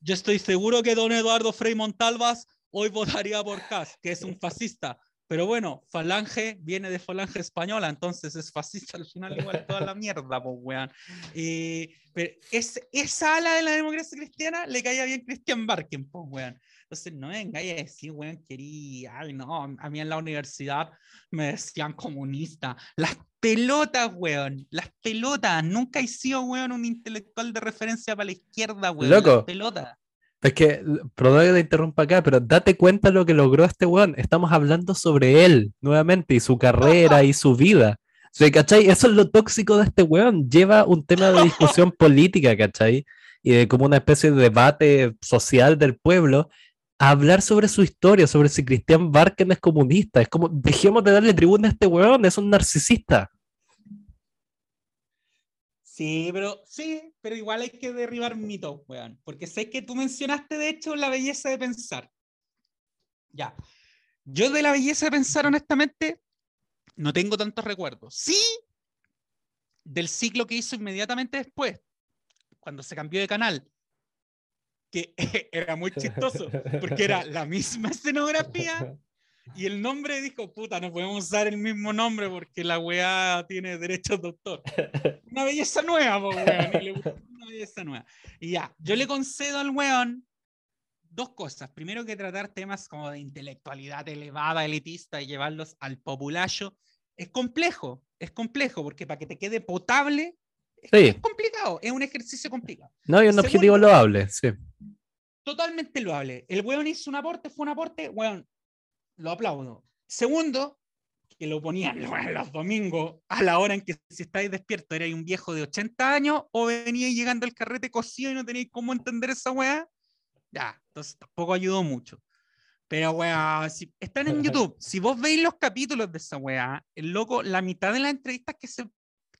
yo estoy seguro que don Eduardo Frei Montalvas hoy votaría por Kass, que es un fascista. Pero bueno, Falange viene de Falange española, entonces es fascista al final igual toda la mierda, pues, weón. Eh, pero es, esa ala de la democracia cristiana le caía bien Christian Barken, pues, weón. Entonces no venga a decir, weón, quería, ay, no, a mí en la universidad me decían comunista. Las pelotas, weón, las pelotas. Nunca he sido, weón, un intelectual de referencia para la izquierda, weón. Loco. Las pelotas. Es que, perdón que te interrumpa acá, pero date cuenta lo que logró este weón. Estamos hablando sobre él nuevamente y su carrera y su vida. O sea, ¿cachai? Eso es lo tóxico de este weón. Lleva un tema de discusión [LAUGHS] política, ¿cachai? Y de como una especie de debate social del pueblo a hablar sobre su historia, sobre si Cristian Barken es comunista. Es como, dejemos de darle tribuna a este weón, es un narcisista. Sí, pero sí, pero igual hay que derribar mitos, weón. Porque sé que tú mencionaste, de hecho, la belleza de pensar. Ya. Yo de la belleza de pensar, honestamente, no tengo tantos recuerdos. Sí, del ciclo que hizo inmediatamente después, cuando se cambió de canal, que [LAUGHS] era muy chistoso, porque era la misma escenografía [LAUGHS] y el nombre dijo, puta, no podemos usar el mismo nombre porque la weá tiene derechos de autor. [LAUGHS] Una belleza nueva, po, weón. Y le una belleza nueva. Y ya, yo le concedo al weón dos cosas. Primero que tratar temas como de intelectualidad elevada, elitista y llevarlos al populacho es complejo, es complejo, porque para que te quede potable es, complicado, es un ejercicio complicado. No, hay un objetivo loable, sí. Totalmente loable. El weón hizo un aporte, fue un aporte, weón, lo aplaudo. Segundo, que lo ponían [LAUGHS] los domingos a la hora en que si estáis despierto era un viejo de 80 años o venía llegando el carrete cocido y no tenéis cómo entender esa weá, ya, entonces tampoco ayudó mucho. Pero weá, si están en [LAUGHS] YouTube, si vos veis los capítulos de esa weá, el loco, la mitad de las entrevistas que se,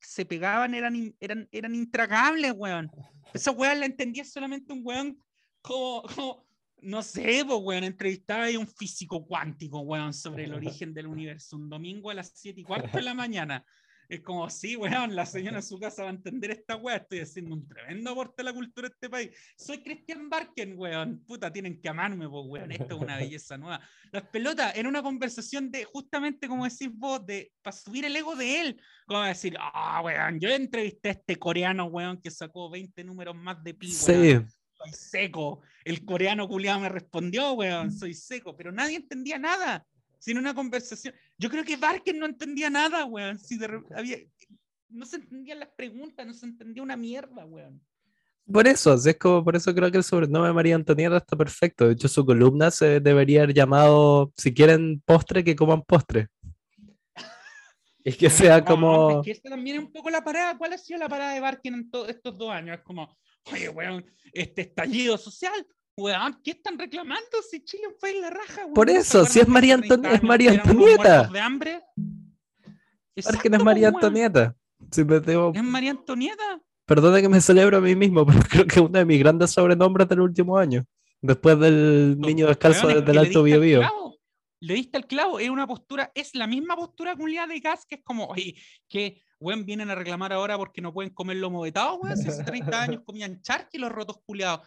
se pegaban eran, eran, eran intragables, weón. Esa weá la entendía solamente un weón como, como no sé, pues, weón, entrevistaba a un físico cuántico, weón, sobre el [LAUGHS] origen del universo, un domingo a las 7 y cuarto de la mañana. Es como, sí, weón, la señora en su casa va a entender esta weá, estoy haciendo un tremendo aporte a la cultura de este país. Soy Cristian Barken, weón, puta, tienen que amarme, pues, weón, esto es una belleza nueva. Las pelotas, en una conversación de, justamente como decís vos, de, para subir el ego de él, como decir, ah, weón, yo entrevisté a este coreano, weón, que sacó 20 números más de pi, Sí soy seco. El coreano culiado me respondió, weón, soy seco, pero nadie entendía nada. Sin una conversación. Yo creo que Barker no entendía nada, weón. Si había, no se entendían las preguntas, no se entendía una mierda, weón. Por eso, es como, por eso creo que el sobrenombre de María Antonieta está perfecto. De hecho, su columna se debería haber llamado, si quieren postre, que coman postre. [LAUGHS] Es que sea como... es que esta también es un poco la parada. ¿Cuál ha sido la parada de Barker en todos estos dos años? Es como, Oye, weón, este estallido social, weón, ¿qué están reclamando si Chile fue en la raja? Weón? Por eso, si es María, Antonieta. es María Antonieta. de hambre? que no es María Antonieta. ¿Es María Antonieta? Perdona que me celebro a mí mismo, [LAUGHS] pero creo que es uno de mis grandes sobrenombres del último año. Después del niño descalzo desde el Alto Biobío. Le diste el clavo, es una postura, es la misma postura culiada de gas que es como, oye, que weón, vienen a reclamar ahora porque no pueden comer lomo vetado, weón. Si hace 30 años [LAUGHS] comían charqui los rotos culiados.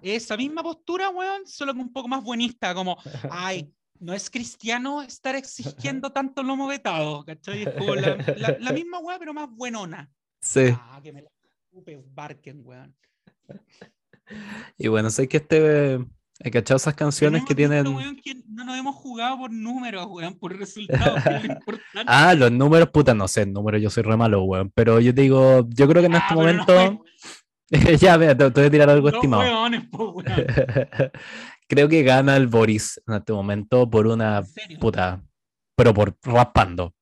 esa misma postura, weón, solo que un poco más buenista, como, [LAUGHS] ay, no es cristiano estar exigiendo tanto lomo vetado, ¿cachai? Es como la, [LAUGHS] misma weón, pero más buenona. Sí. Ah, que me la barquen, weón. Y bueno, sé que este He cachado esas canciones que tienen. no nos hemos jugado por números, weón, por resultados. [LAUGHS] ah, los números, puta, no sé, números, yo soy re malo, weón. Pero yo digo, yo creo que en ah, este momento. [LAUGHS] ya, vea, te, voy a tirar algo estimado. [LAUGHS] creo que gana el Boris en este momento por una puta. Pero por raspando.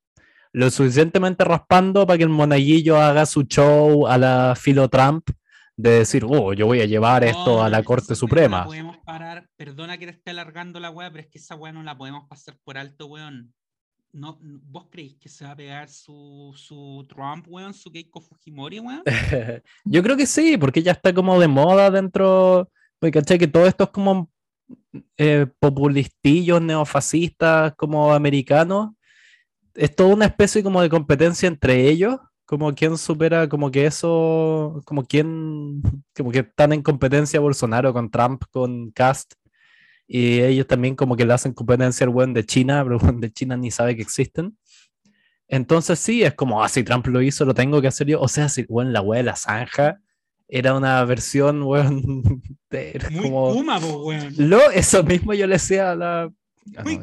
Lo suficientemente raspando para que el monaguillo haga su show a la filo Trump de decir, oh, yo voy a llevar esto a la Corte Suprema. podemos parar, perdona que te esté alargando la weá, pero es que esa weá no la podemos pasar por alto, weón. No, ¿Vos creéis que se va a pegar su, su Trump, weón, su Keiko Fujimori, weón? [LAUGHS] yo creo que sí, porque ya está como de moda dentro, porque caché que todo esto es como eh, populistillos neofascistas como americanos. Es toda una especie como de competencia entre ellos como quien supera, como que eso, como quien, como que están en competencia Bolsonaro con Trump, con Cast, y ellos también como que le hacen competencia al buen de China, [LAUGHS] pero el buen de China ni sabe que existen. Entonces sí, es como, ah, si Trump lo hizo, lo tengo que hacer yo. O sea, si, bueno, la wea de la zanja era una versión, weón, [LAUGHS] de, Muy como... Lo, eso mismo yo le decía a la... Ah, Muy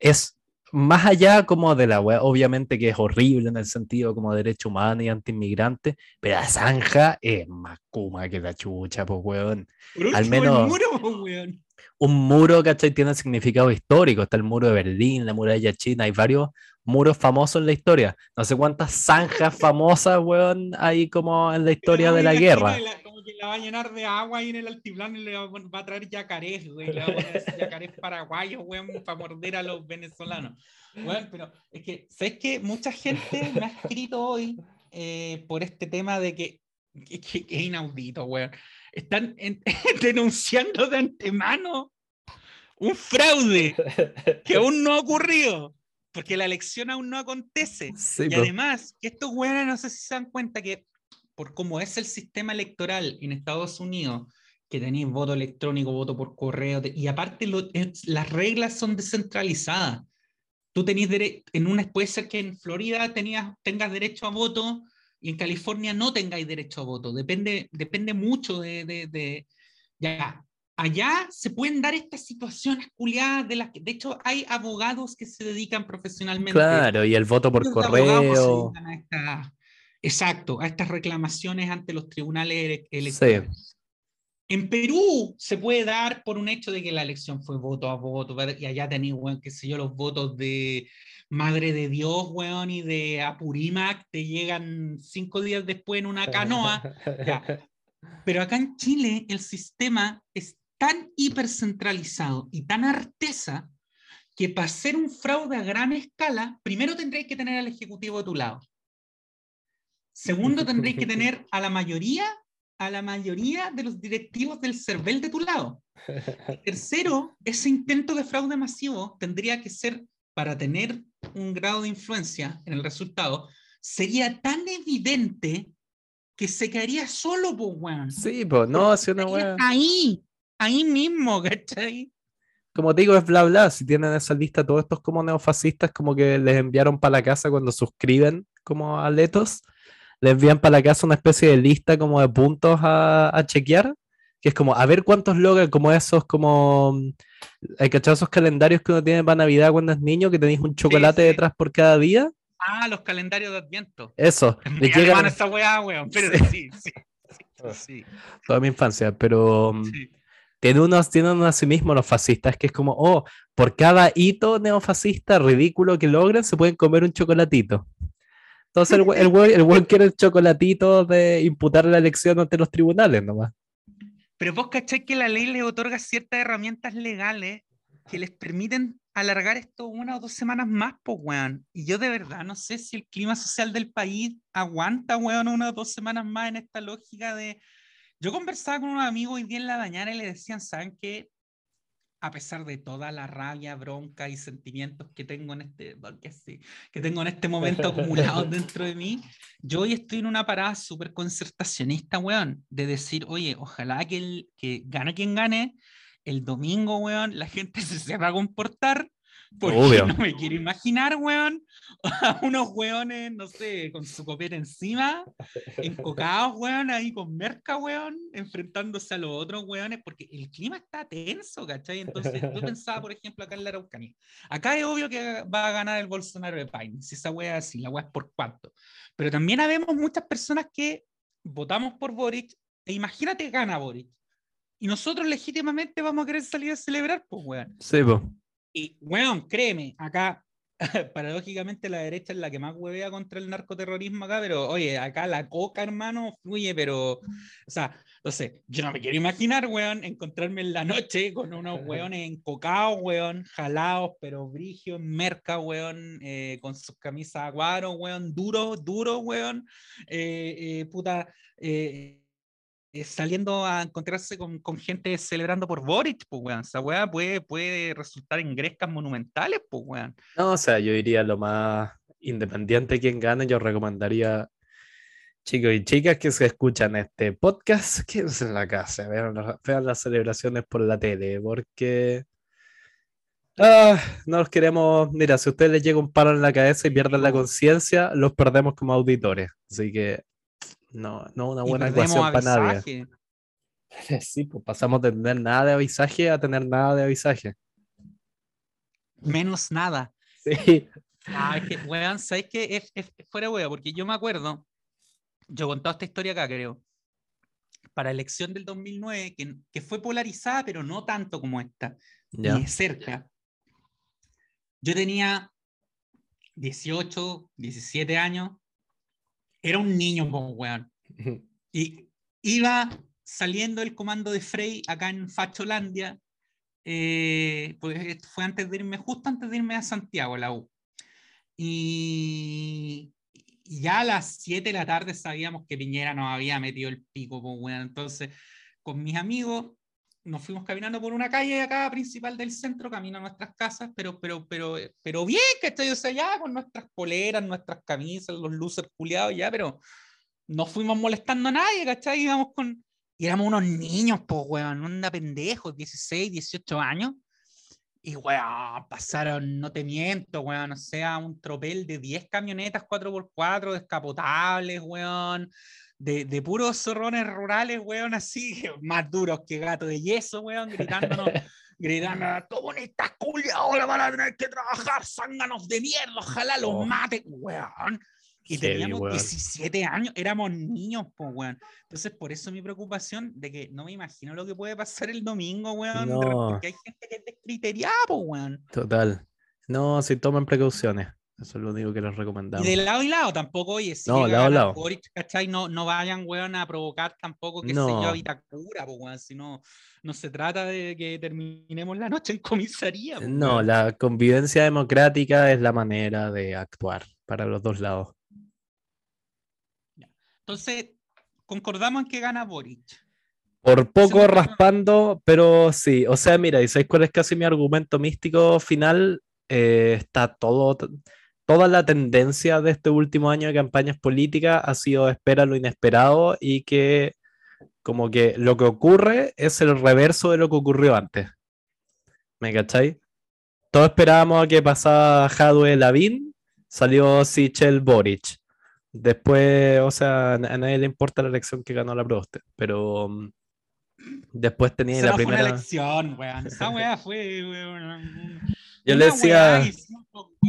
es más allá como de la web, obviamente que es horrible en el sentido como derecho humano y anti-inmigrante, pero la zanja es más kuma que la chucha, pues weón. Al menos un muro, weón. Un muro, ¿cachai? Tiene significado histórico. Está el muro de Berlín, la muralla china, hay varios muros famosos en la historia. No sé cuántas zanjas famosas, weón, hay como en la historia de la guerra. como que la va a llenar de agua ahí en el altiplano y le va, a traer yacarés, güey. Le va a poner [LAUGHS] yacarés paraguayos, weón, para morder a los venezolanos. Bueno, pero es que, ¿sabes qué? Mucha gente me ha escrito hoy eh, por este tema de que, que, es inaudito, weón. Están [LAUGHS] denunciando de antemano un fraude que aún no ha ocurrido porque la elección aún no acontece. y además, que estos güeyes no sé si se dan cuenta que por cómo es el sistema electoral en Estados Unidos, que tenéis voto electrónico, voto por correo, y aparte las reglas son descentralizadas. Tú tenés derecho, en una puede ser que en Florida tenías, tengas derecho a voto y en California no tengáis derecho a voto. Depende, depende mucho de, de, de ya, allá se pueden dar estas situaciones culiadas de las que, de hecho, hay abogados que se dedican profesionalmente. Claro, y el voto por correo. exacto, a estas reclamaciones ante los tribunales electorales. En Perú se puede dar por un hecho de que la elección fue voto a voto, y allá tenéis, weón, qué sé yo, los votos de Madre de Dios, weón, y de Apurímac, te llegan cinco días después en una canoa. [LAUGHS] Pero acá en Chile el sistema es tan hipercentralizado y tan artesa que para hacer un fraude a gran escala, primero tendréis que tener al Ejecutivo de tu lado. Segundo, [LAUGHS] tendréis que tener a la mayoría, a la mayoría de los directivos del CERVEL de tu lado. tercero, ese intento de fraude masivo tendría que ser, para tener un grado de influencia en el resultado, sería tan evidente que se caería solo, pues, weón. Sí, pues, no, si una weón. Ahí, ahí mismo, [LAUGHS] ¿cachai? Como te digo, es bla bla. Si tienen esa lista todos estos como neofascistas, como que les enviaron para la casa cuando suscriben como a Letos, les envían para la casa una especie de lista como de puntos a, chequear, que es como a ver cuántos logran, como esos, como hay que esos calendarios que uno tiene para Navidad cuando es niño, que tenéis un chocolate detrás por cada día. Ah, los calendarios de Adviento. Eso. Me llegan... esa weá, weón. Pero sí, sí. sí, Toda mi infancia, pero. Sí tienen unos, tienen a sí mismos los fascistas, que es como, oh, por cada hito neofascista ridículo que logren, se pueden comer un chocolatito. Entonces el, el, el, quiere el chocolatito de imputar la elección ante los tribunales nomás. Pero vos cachai que la ley le otorga ciertas herramientas legales que les permiten alargar esto una o dos semanas más, pues, weón. Y yo de verdad no sé si el clima social del país aguanta, weón, una o dos semanas más en esta lógica de yo conversaba con un amigo hoy día en la mañana y le decían, ¿saben qué? A pesar de toda la rabia, bronca y sentimientos que tengo en este, sí, que tengo en este momento acumulados [LAUGHS] dentro de mí, yo hoy estoy en una parada súper concertacionista, weón, de decir, oye, ojalá que, el, que gane quien gane, el domingo, weón, la gente [LAUGHS] se sepa comportar porque no me quiero imaginar, weón, a unos weones, no sé, con su copeta encima, encocados, weón, ahí con merca, weón, enfrentándose a los otros weones, porque el clima está tenso, ¿cachai? Entonces, yo [LAUGHS] pensaba, por ejemplo, acá en la Araucanía. Acá es obvio que va a ganar el Bolsonaro de Paine, si esa wea es así, la wea es por cuánto. Pero también habemos muchas personas que votamos por Boric, e imagínate gana Boric. Y nosotros legítimamente vamos a querer salir a celebrar, pues, weón. Sí, pues. Y, weón, créeme, acá, [LAUGHS] paradójicamente la derecha es la que más huevea contra el narcoterrorismo acá, pero oye, acá la coca, hermano, fluye, pero, o sea, no sé, yo no me quiero imaginar, weón, encontrarme en la noche con unos weones encocados, weón, jalados, pero brigios, merca, weón, eh, con sus camisas aguaro, weón, duro, duro, weón, eh, eh, puta, eh, saliendo a encontrarse con, con, gente celebrando por Boric, pues, weón. Esa weá puede, puede resultar en grescas monumentales, pues, weón. No, o sea, yo diría lo más independiente quien gane, yo recomendaría chicos y chicas que se escuchan este podcast, quédense en la casa, vean, vean las celebraciones por la tele, porque ah, no los queremos, mira, si a ustedes les llega un palo en la cabeza y pierden la conciencia, los perdemos como auditores, así que no, no una buena ecuación para nadie. [LAUGHS] Sí, pues pasamos de tener nada de avisaje a tener nada de avisaje. Menos nada. [LAUGHS] Sí. Ah, es que, weón, ¿sabes qué? Es, es, fuera weón, porque yo me acuerdo, yo contado esta historia acá, creo, para la elección del 2009, que, que fue polarizada, pero no tanto como esta, ni de cerca. Yo tenía 18, 17 años. Era un niño, pues, weón. Y iba saliendo el comando de Frey acá en Facholandia. eh, pues fue antes de irme, justo antes de irme a Santiago, la U. Y, ya a las 7 de la tarde sabíamos que Piñera nos había metido el pico, pues, weón. Entonces, con mis amigos, nos fuimos caminando por una calle acá principal del centro, camino a nuestras casas, pero, pero, pero, pero bien, ¿cachai? O sea, ya con nuestras poleras, nuestras camisas, los luces culiados, ya, pero no fuimos molestando a nadie, ¿cachai? Íbamos con. Y éramos unos niños, pues, weón, onda pendejos, 16, 18 años. Y, weón, pasaron, no te miento, weón, o sea, un tropel de 10 camionetas 4x4 descapotables, weón, de, de puros zorrones rurales, weón, así, [LAUGHS] más duros que gato de yeso, weón, gritándonos, [LAUGHS] gritando, comunistas culiados, ahora van a tener que trabajar, zánganos de mierda, ojalá los Oh. maten, weón. Y teníamos weón. 17 años, éramos niños, pues, weón. Entonces, por eso mi preocupación de que no me imagino lo que puede pasar el domingo, weón. No. Porque hay gente que es descriteriada, pues, weón. Total. No, si tomen precauciones. Eso es lo único que les recomendamos. Y de lado y lado tampoco, oye, si No, lado a lado. Boric, ¿cachai? No, no vayan, weón, a provocar tampoco que se yo a Vitacura, pues, weón. Si no, no se trata de que terminemos la noche en comisaría. No, la convivencia democrática es la manera de actuar para los dos lados. Entonces, concordamos en que gana Boric. Por poco raspando, pero sí. O sea, mira, ¿y sabéis cuál es casi mi argumento místico final? Eh, está todo, toda la tendencia de este último año de campañas políticas ha sido espera lo inesperado y que como que lo que ocurre es el reverso de lo que ocurrió antes. ¿Me cacháis? Todos esperábamos a que pasara Jadwe Lavín, salió Sichel Boric. Después, o sea, a nadie le importa la elección que ganó la Proste, pero mm, después tenía Esa la no fue una primera. elección, weón. Esa weá fue, weón. Yo le decía- weá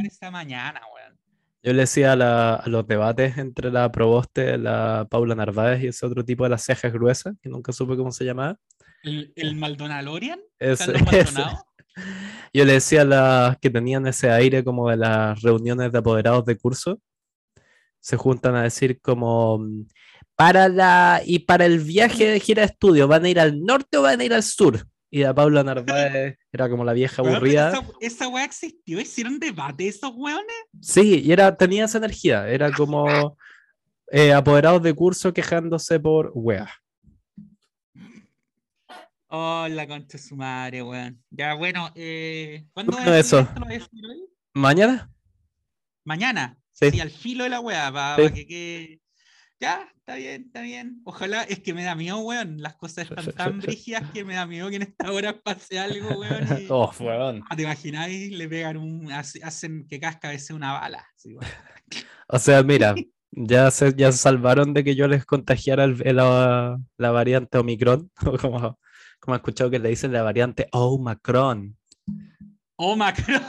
esta mañana, weón. Yo le decía a, la- a los debates entre la Proboste, la Paula Narváez y ese otro tipo de las cejas gruesas, que nunca supe cómo se llamaba. El, el Maldonalorian, Ese-. [LAUGHS] Yo le decía a las que tenían ese aire como de las reuniones de apoderados de curso, se juntan a decir como mm, para la y para el viaje de gira de estudio, ¿van a ir al norte o van a ir al sur? Y la Paula Narváez era como la vieja aburrida. Esa, esa weá existió, hicieron debate esos weones. Sí, y era, tenía esa energía, era como eh, apoderados de curso quejándose por weas. Oh, la concha de su madre, weón. Ya, bueno, eh, ¿cuándo es eso. ¿Mañana? Mañana. Sí. Sí, al filo de la weá, para Sí. que quede. Ya, está bien, está bien. Ojalá, es que me da miedo, weón. Las cosas están tan brígidas que me da miedo que en esta hora pase algo, weón. y- [LAUGHS] Oh, weón. Ah, ¿Te imagináis? Le pegan un. hace- hacen que casca a veces una bala. O sea, mira, [LAUGHS] ya se, ya se salvaron de que yo les contagiara el- el- la, la variante Omicron, [LAUGHS] como, como he escuchado que le dicen la variante Omicron. Omicron.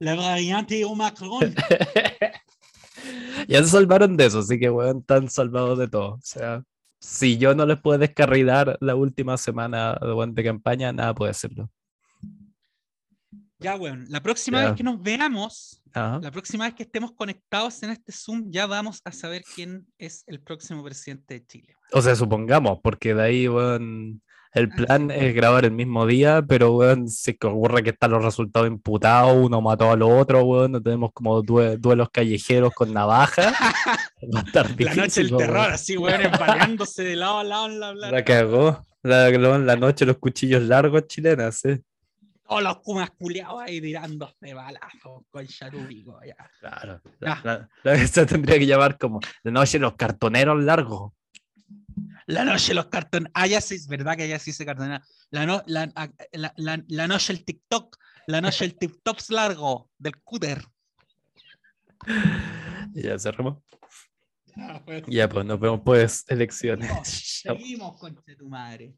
La variante Omicron. [LAUGHS] ya se salvaron de eso, así que weón, están salvados de todo. O sea, si yo no les puedo descarrilar la última semana de, weón, de campaña, nada puede hacerlo. Ya, weón. La próxima Ya. vez que nos veamos, Ajá. la próxima vez que estemos conectados en este Zoom, ya vamos a saber quién es el próximo presidente de Chile. weón. O sea, supongamos, porque de ahí, weón, el Ah, plan es grabar el mismo día, pero, weón, si que ocurre que están los resultados imputados, uno mató al otro, weón, no tenemos como due- duelos callejeros con navaja, [LAUGHS] va a estar La noche difícil, del weón. terror, así, weón, empaleándose de lado a lado en la, la, La cagó. La, noche los cuchillos largos chilenas, sí. todos los kumas culiados ahí tirándose balazos con charubico, ya. Claro. La, la, la- [LAUGHS] se tendría que llamar como la noche los cartoneros largos. La noche los cartones. Ah, ya sí, es verdad que ya sí se cartonea. La, no, la, ah, la, la, la noche el TikTok. La noche el TikTok largo del cúter. [LAUGHS] Ya cerramos. Ya, pues, Ya, pues nos vemos pues elecciones. seguimos, conche tu madre.